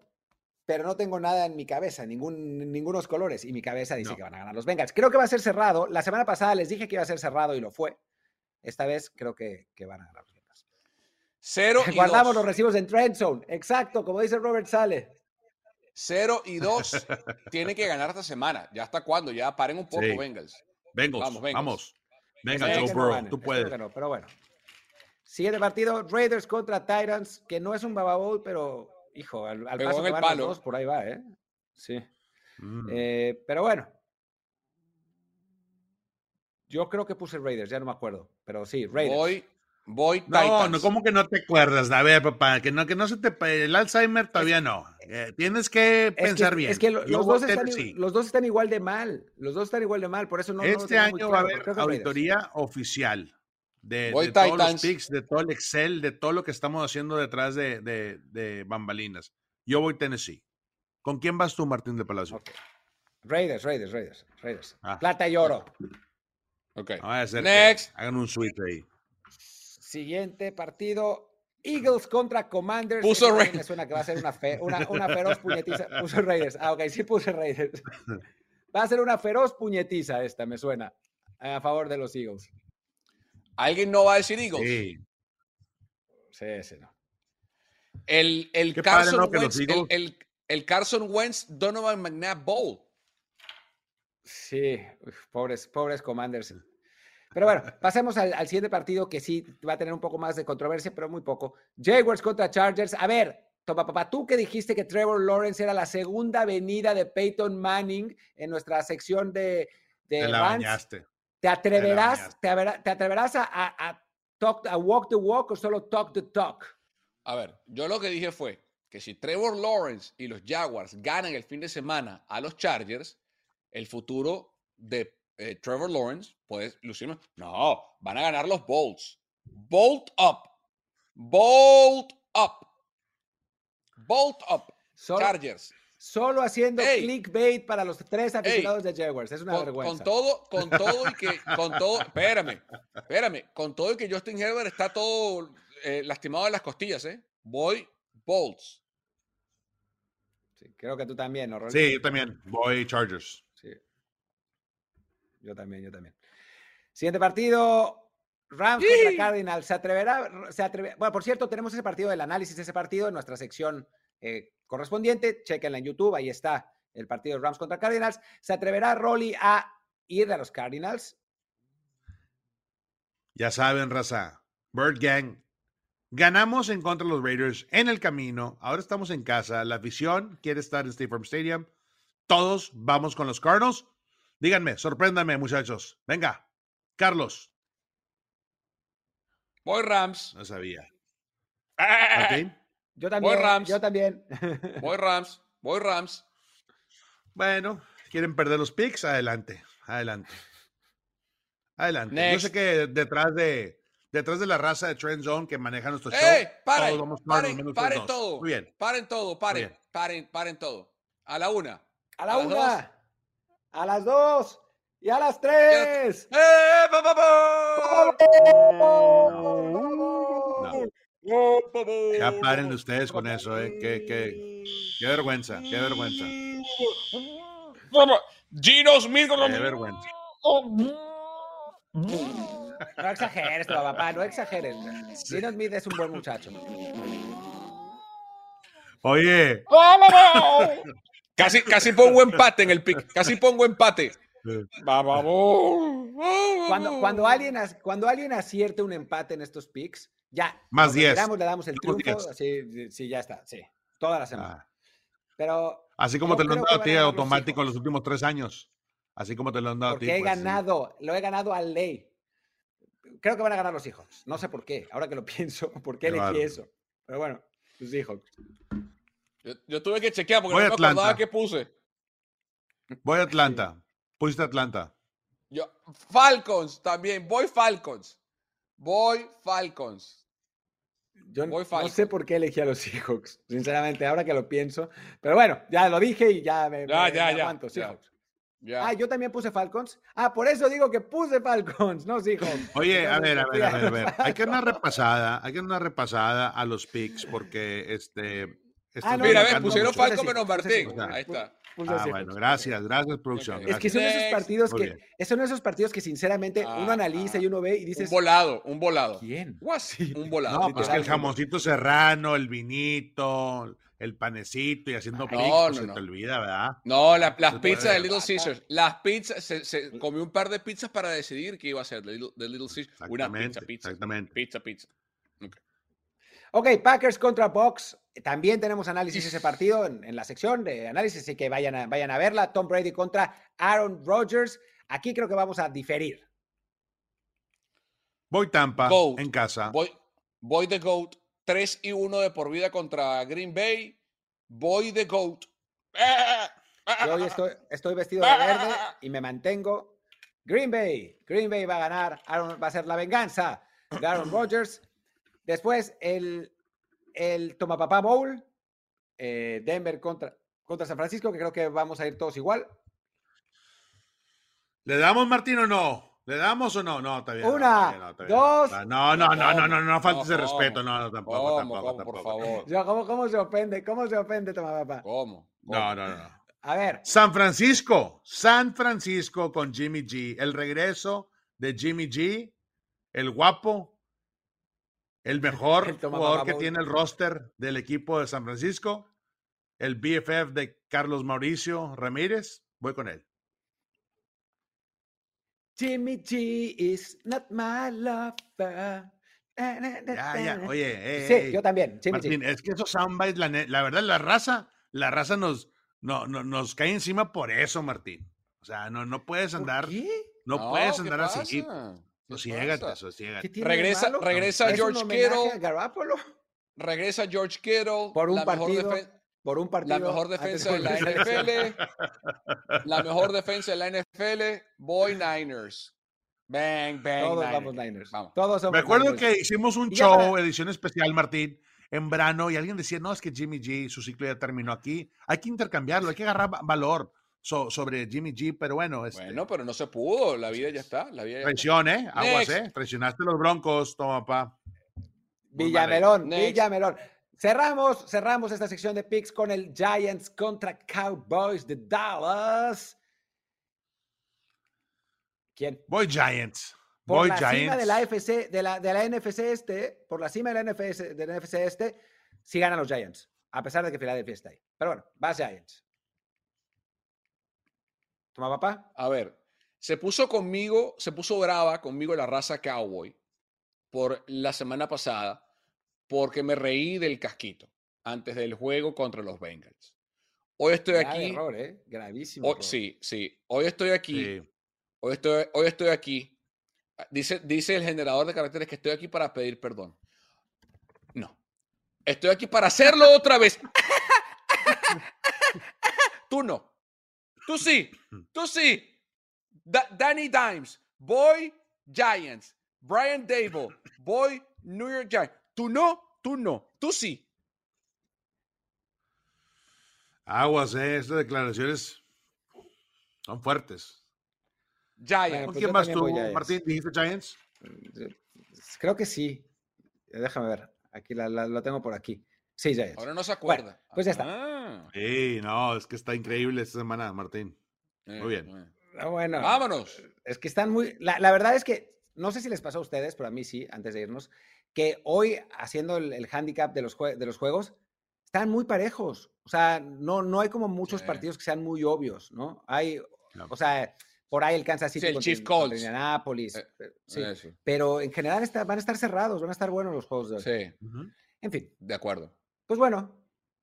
pero no tengo nada en mi cabeza, ningún, ningunos colores. Y mi cabeza dice que van a ganar los Bengals. Creo que va a ser cerrado. La semana pasada les dije que iba a ser cerrado y lo fue. Esta vez creo que, que van a ganar. Cero y Guardamos los recibos en trend zone. Exacto, como dice Robert Sale. Cero y dos. Tiene que ganar esta semana. ¿Ya hasta cuándo? Ya paren un poco, sí. Bengals. Vamos, vamos. Venga, Joe Burrow, tú puedes. pero bueno. Siguiente partido, Raiders contra Titans, que no es un Baba Bowl, pero, hijo, al, paso que van los dos, por ahí va, ¿eh? Sí. Mm. Eh, pero bueno. Yo creo que puse Raiders, ya no me acuerdo. Pero sí, Raiders. Voy Voy No, no, ¿cómo que no te acuerdas? A ver, papá, que no, que no se te. El Alzheimer todavía no. Eh, tienes que pensar bien. Es que los, dos están, los, dos están, igual de mal. Los dos están igual de mal, por eso no. Este año va a haber auditoría oficial de, todos los picks, de todo el Excel, de todo lo que estamos haciendo detrás de, de, bambalinas. Yo voy Tennessee. ¿Con quién vas tú, Martín de Palacio? Raiders, Raiders, Raiders, Raiders. Ah. Plata y oro. Ok. Next. hagan un suite ahí. Siguiente partido. Eagles contra Commanders. Puso Raiders. Me suena que va a ser una, una, feroz puñetiza. Puso Raiders. Ah, ok, sí puse Raiders. Va a ser una feroz puñetiza esta, me suena. A favor de los Eagles. ¿Alguien no va a decir Eagles? Sí. Sí, sí, no. El, el, Carson, Wentz, el, el, Carson Wentz Donovan McNabb Bowl. Sí, pobres, pobres Commanders. Pero bueno, pasemos al, siguiente partido que sí va a tener un poco más de controversia, pero muy poco. Jaguars contra Chargers. A ver, toma papá, tú que dijiste que Trevor Lawrence era la segunda venida de Peyton Manning en nuestra sección de, de te la bañaste. ¿Te atreverás, te, atreverás a, talk, a walk the walk o solo talk the talk? A ver, yo lo que dije fue que si Trevor Lawrence y los Jaguars ganan el fin de semana a los Chargers, el futuro de eh, Trevor Lawrence puede lucirme. No, van a ganar los Bolts. Bolt up. Bolt up. Bolt up. Chargers. Solo haciendo clickbait para los tres aficionados de Jaguars. Es una con, vergüenza. Con todo, con todo y que, con todo, espérame, espérame, con todo y que Justin Herbert está todo eh, lastimado de las costillas, ¿eh? Voy Bolts. Sí, creo que tú también, ¿no, Sí, yo también. Voy Chargers. Yo también, yo también. Siguiente partido. Rams contra Cardinals. ¿Se atreverá? Se Bueno, por cierto, tenemos ese partido del análisis de ese partido en nuestra sección eh, correspondiente. Chequenla en YouTube, ahí está el partido de Rams contra Cardinals. ¿Se atreverá Rolly a ir a los Cardinals? Ya saben, raza. Bird Gang. Ganamos en contra de los Raiders en el camino. Ahora estamos en casa. La afición quiere estar en State Farm Stadium. Todos vamos con los Cardinals. Díganme, sorpréndanme, muchachos. Venga, Carlos. Voy Rams. No sabía. Yo también. Voy Rams. Yo también. Voy Rams. Voy Rams. Bueno, quieren perder los picks. Adelante. Adelante. Adelante. Yo sé que detrás de detrás de la raza de Trend Zone que maneja nuestro show. ¡Eh! Paren, paren, paren todo. Muy bien. Paren todo, paren, paren, paren todo. A la una. A la una. A las dos. Y a las tres. ¡Eh! Ya paren ustedes con eso, ¿eh? Qué, qué, qué vergüenza, qué vergüenza. Gino Smith. Qué vergüenza. No exageres, papá, no exageres. Gino Smith es un buen muchacho. Oye. Casi, casi pongo empate en el pick. Casi pongo empate. Cuando, cuando, alguien, cuando alguien acierte un empate en estos picks, ya. Más 10. Le damos el triunfo. Sí, sí, ya está. Sí. Toda la semana. Ah. Pero. Así como te lo han dado a ti automático en los últimos tres años. Así como te lo han dado a ti. Porque he pues, ganado. Lo he ganado a ley. Creo que van a ganar los hijos. No sé por qué. Ahora que lo pienso, ¿por qué elegí eso? Pero bueno, los hijos. Yo, tuve que chequear porque no me acordaba qué puse. Voy a Atlanta. Pusiste Atlanta. Yo, Falcons también. Voy Falcons. Voy Falcons. Yo no sé por qué elegí a los Seahawks, sinceramente, ahora que lo pienso. Pero bueno, ya lo dije y ya me, ya, ya, ya, Ah, yo también puse Falcons. Ah, por eso digo que puse Falcons, no Seahawks. Oye, a ver, a ver, a ver, a ver. Hay que dar una repasada, hay que dar una repasada a los picks porque este. Ah, no, mira, a ver, pusieron Falcons menos Martín. Ahí está. Ah, bueno, gracias, gracias, producción. Es que son esos partidos que, son esos partidos que sinceramente uno analiza y uno ve y dices. Un volado, un volado. ¿Quién? Un volado. No, pues que el jamoncito serrano, el vinito, el panecito y haciendo no, se te olvida, ¿verdad? No, las pizzas de Little Caesars. Las pizzas, se, comió un par de pizzas para decidir qué iba a ser de Little, Caesars. Una pizza, pizza. Exactamente. Pizza, pizza. Ok, Packers contra Box. También tenemos análisis de ese partido en, la sección de análisis, así que vayan a, vayan a verla. Tom Brady contra Aaron Rodgers. Aquí creo que vamos a diferir. Voy Tampa en casa. Voy, voy de GOAT. 3 y 1 de por vida contra Green Bay. Voy de GOAT. Yo hoy estoy, estoy vestido de verde y me mantengo. Green Bay. Green Bay va a ganar. Aaron, va a ser la venganza de Aaron Rodgers. Después el, el Tomapapá Bowl, eh, Denver contra, contra San Francisco, que creo que vamos a ir todos igual. ¿Le damos Martín o no? ¿Le damos o no? No, está bien. Una, dos. No, no, no, no, no, no, no, faltes de respeto. No, no, tampoco, tampoco, tampoco. Por favor. ¿cómo, ¿Cómo se ofende? ¿Cómo se ofende, Tomapapá? ¿Cómo? No, no, no. A ver. San Francisco. San Francisco con Jimmy G. El regreso de Jimmy G. El guapo el mejor jugador que tiene el roster del equipo de San Francisco, el BFF de Carlos Mauricio Ramírez, voy con él. Jimmy G is not my lover. Ya, ya, oye, sí, yo también. Martín, es que esos soundbites, la, la, verdad, la raza, la raza nos, no, nos cae encima por eso, Martín. O sea, no, no puedes andar, no, puedes andar así. Sosiégate, sosiégate. Regresa, regresa George Kittle. Regresa George Kittle. Por un partido. Por un partido. La mejor defensa de la NFL. la mejor defensa de la NFL. Boy Niners. Bang, bang. Todos Niners. vamos Niners. Vamos. Todos Me acuerdo que hicimos un show, edición especial, Martín, en verano, y alguien decía, no, es que Jimmy G, su ciclo ya terminó aquí. Hay que intercambiarlo, hay que agarrar valor sobre Jimmy G, pero bueno. Este bueno, pero no se pudo, la vida ya está. La vida Traición, ¿eh? Aguas, ¿eh? Traicionaste los broncos, toma, pa. Villamelón, Villamelón. Cerramos, cerramos esta sección de picks con el Giants contra Cowboys de Dallas. ¿Quién? Voy Giants. Por Voy la Giants. cima de la, FC, de, la, de la NFC este, por la cima de la NFC, de la NFC este, sí ganan los Giants, a pesar de que Philadelphia está ahí. Pero bueno, va Giants. ¿Toma papá? A ver, se puso conmigo, se puso brava conmigo la raza Cowboy por la semana pasada porque me reí del casquito antes del juego contra los Bengals. Hoy estoy aquí. Error, ¿eh? Gravísimo. Sí, sí. Hoy estoy aquí. Hoy, estoy, hoy estoy aquí. Ah, dice, dice el generador de caracteres que estoy aquí para pedir perdón. No. Estoy aquí para hacerlo otra vez. Tú no. Tú sí. Tú sí. Danny Dimes. Boy Giants. Brian Dable. Boy New York Giants. Tú no. Tú no. Tú sí. Aguas, eh. Estas declaraciones son fuertes. Giants. ¿Con quién más tú, Martín? ¿Dijiste Giants? Creo que sí. Déjame ver. Aquí la, la, tengo por aquí. Sí, Giants. Ahora no se acuerda. pues ya está. Ah. Sí, no, es que está increíble esta semana, Martín. Muy bien. Ah, bueno. Vámonos. Es que están muy. La, la, verdad es que no sé si les pasó a ustedes, pero a mí sí, antes de irnos, que hoy haciendo el, el handicap de los, de los juegos, están muy parejos. O sea, no, no hay como muchos sí. partidos que sean muy obvios, ¿no? Hay, no. o sea, por ahí el Kansas City sí, el contra, Chief Colts. Indianapolis. Eh, sí. Eh, sí. Pero en general está, van a estar cerrados, van a estar buenos los juegos de hoy. Sí. Uh -huh. En fin. De acuerdo. Pues bueno,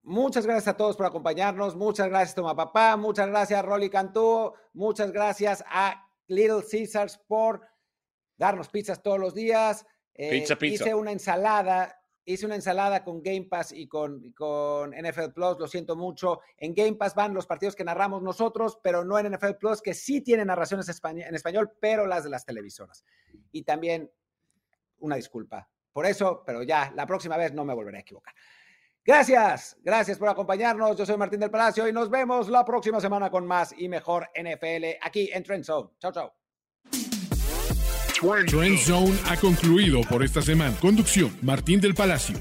muchas gracias a todos por acompañarnos. Muchas gracias, Toma Papá. Muchas gracias, Rolly Cantú. Muchas gracias a Little Caesars por darnos pizzas todos los días. Eh, pizza, pizza. Hice una ensalada hice una ensalada con Game Pass y con, y con, NFL Plus, lo siento mucho. En Game Pass van los partidos que narramos nosotros, pero no en NFL Plus, que sí tienen narraciones en español, pero las de las televisoras. Y también una disculpa por eso, pero ya la próxima vez no me volveré a equivocar. Gracias, gracias por acompañarnos. Yo soy Martín del Palacio y nos vemos la próxima semana con más y mejor NFL aquí en Trend Zone. Chao, chao. Trend Zone ha concluido por esta semana. Conducción: Martín del Palacio,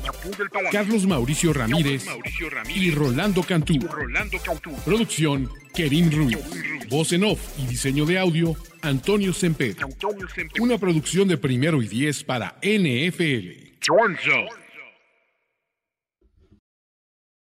Carlos Mauricio Ramírez, y Rolando Cantú. Producción: Kerim Ruiz. Voz en off y diseño de audio: Antonio Semper. Una producción de primero y diez para NFL.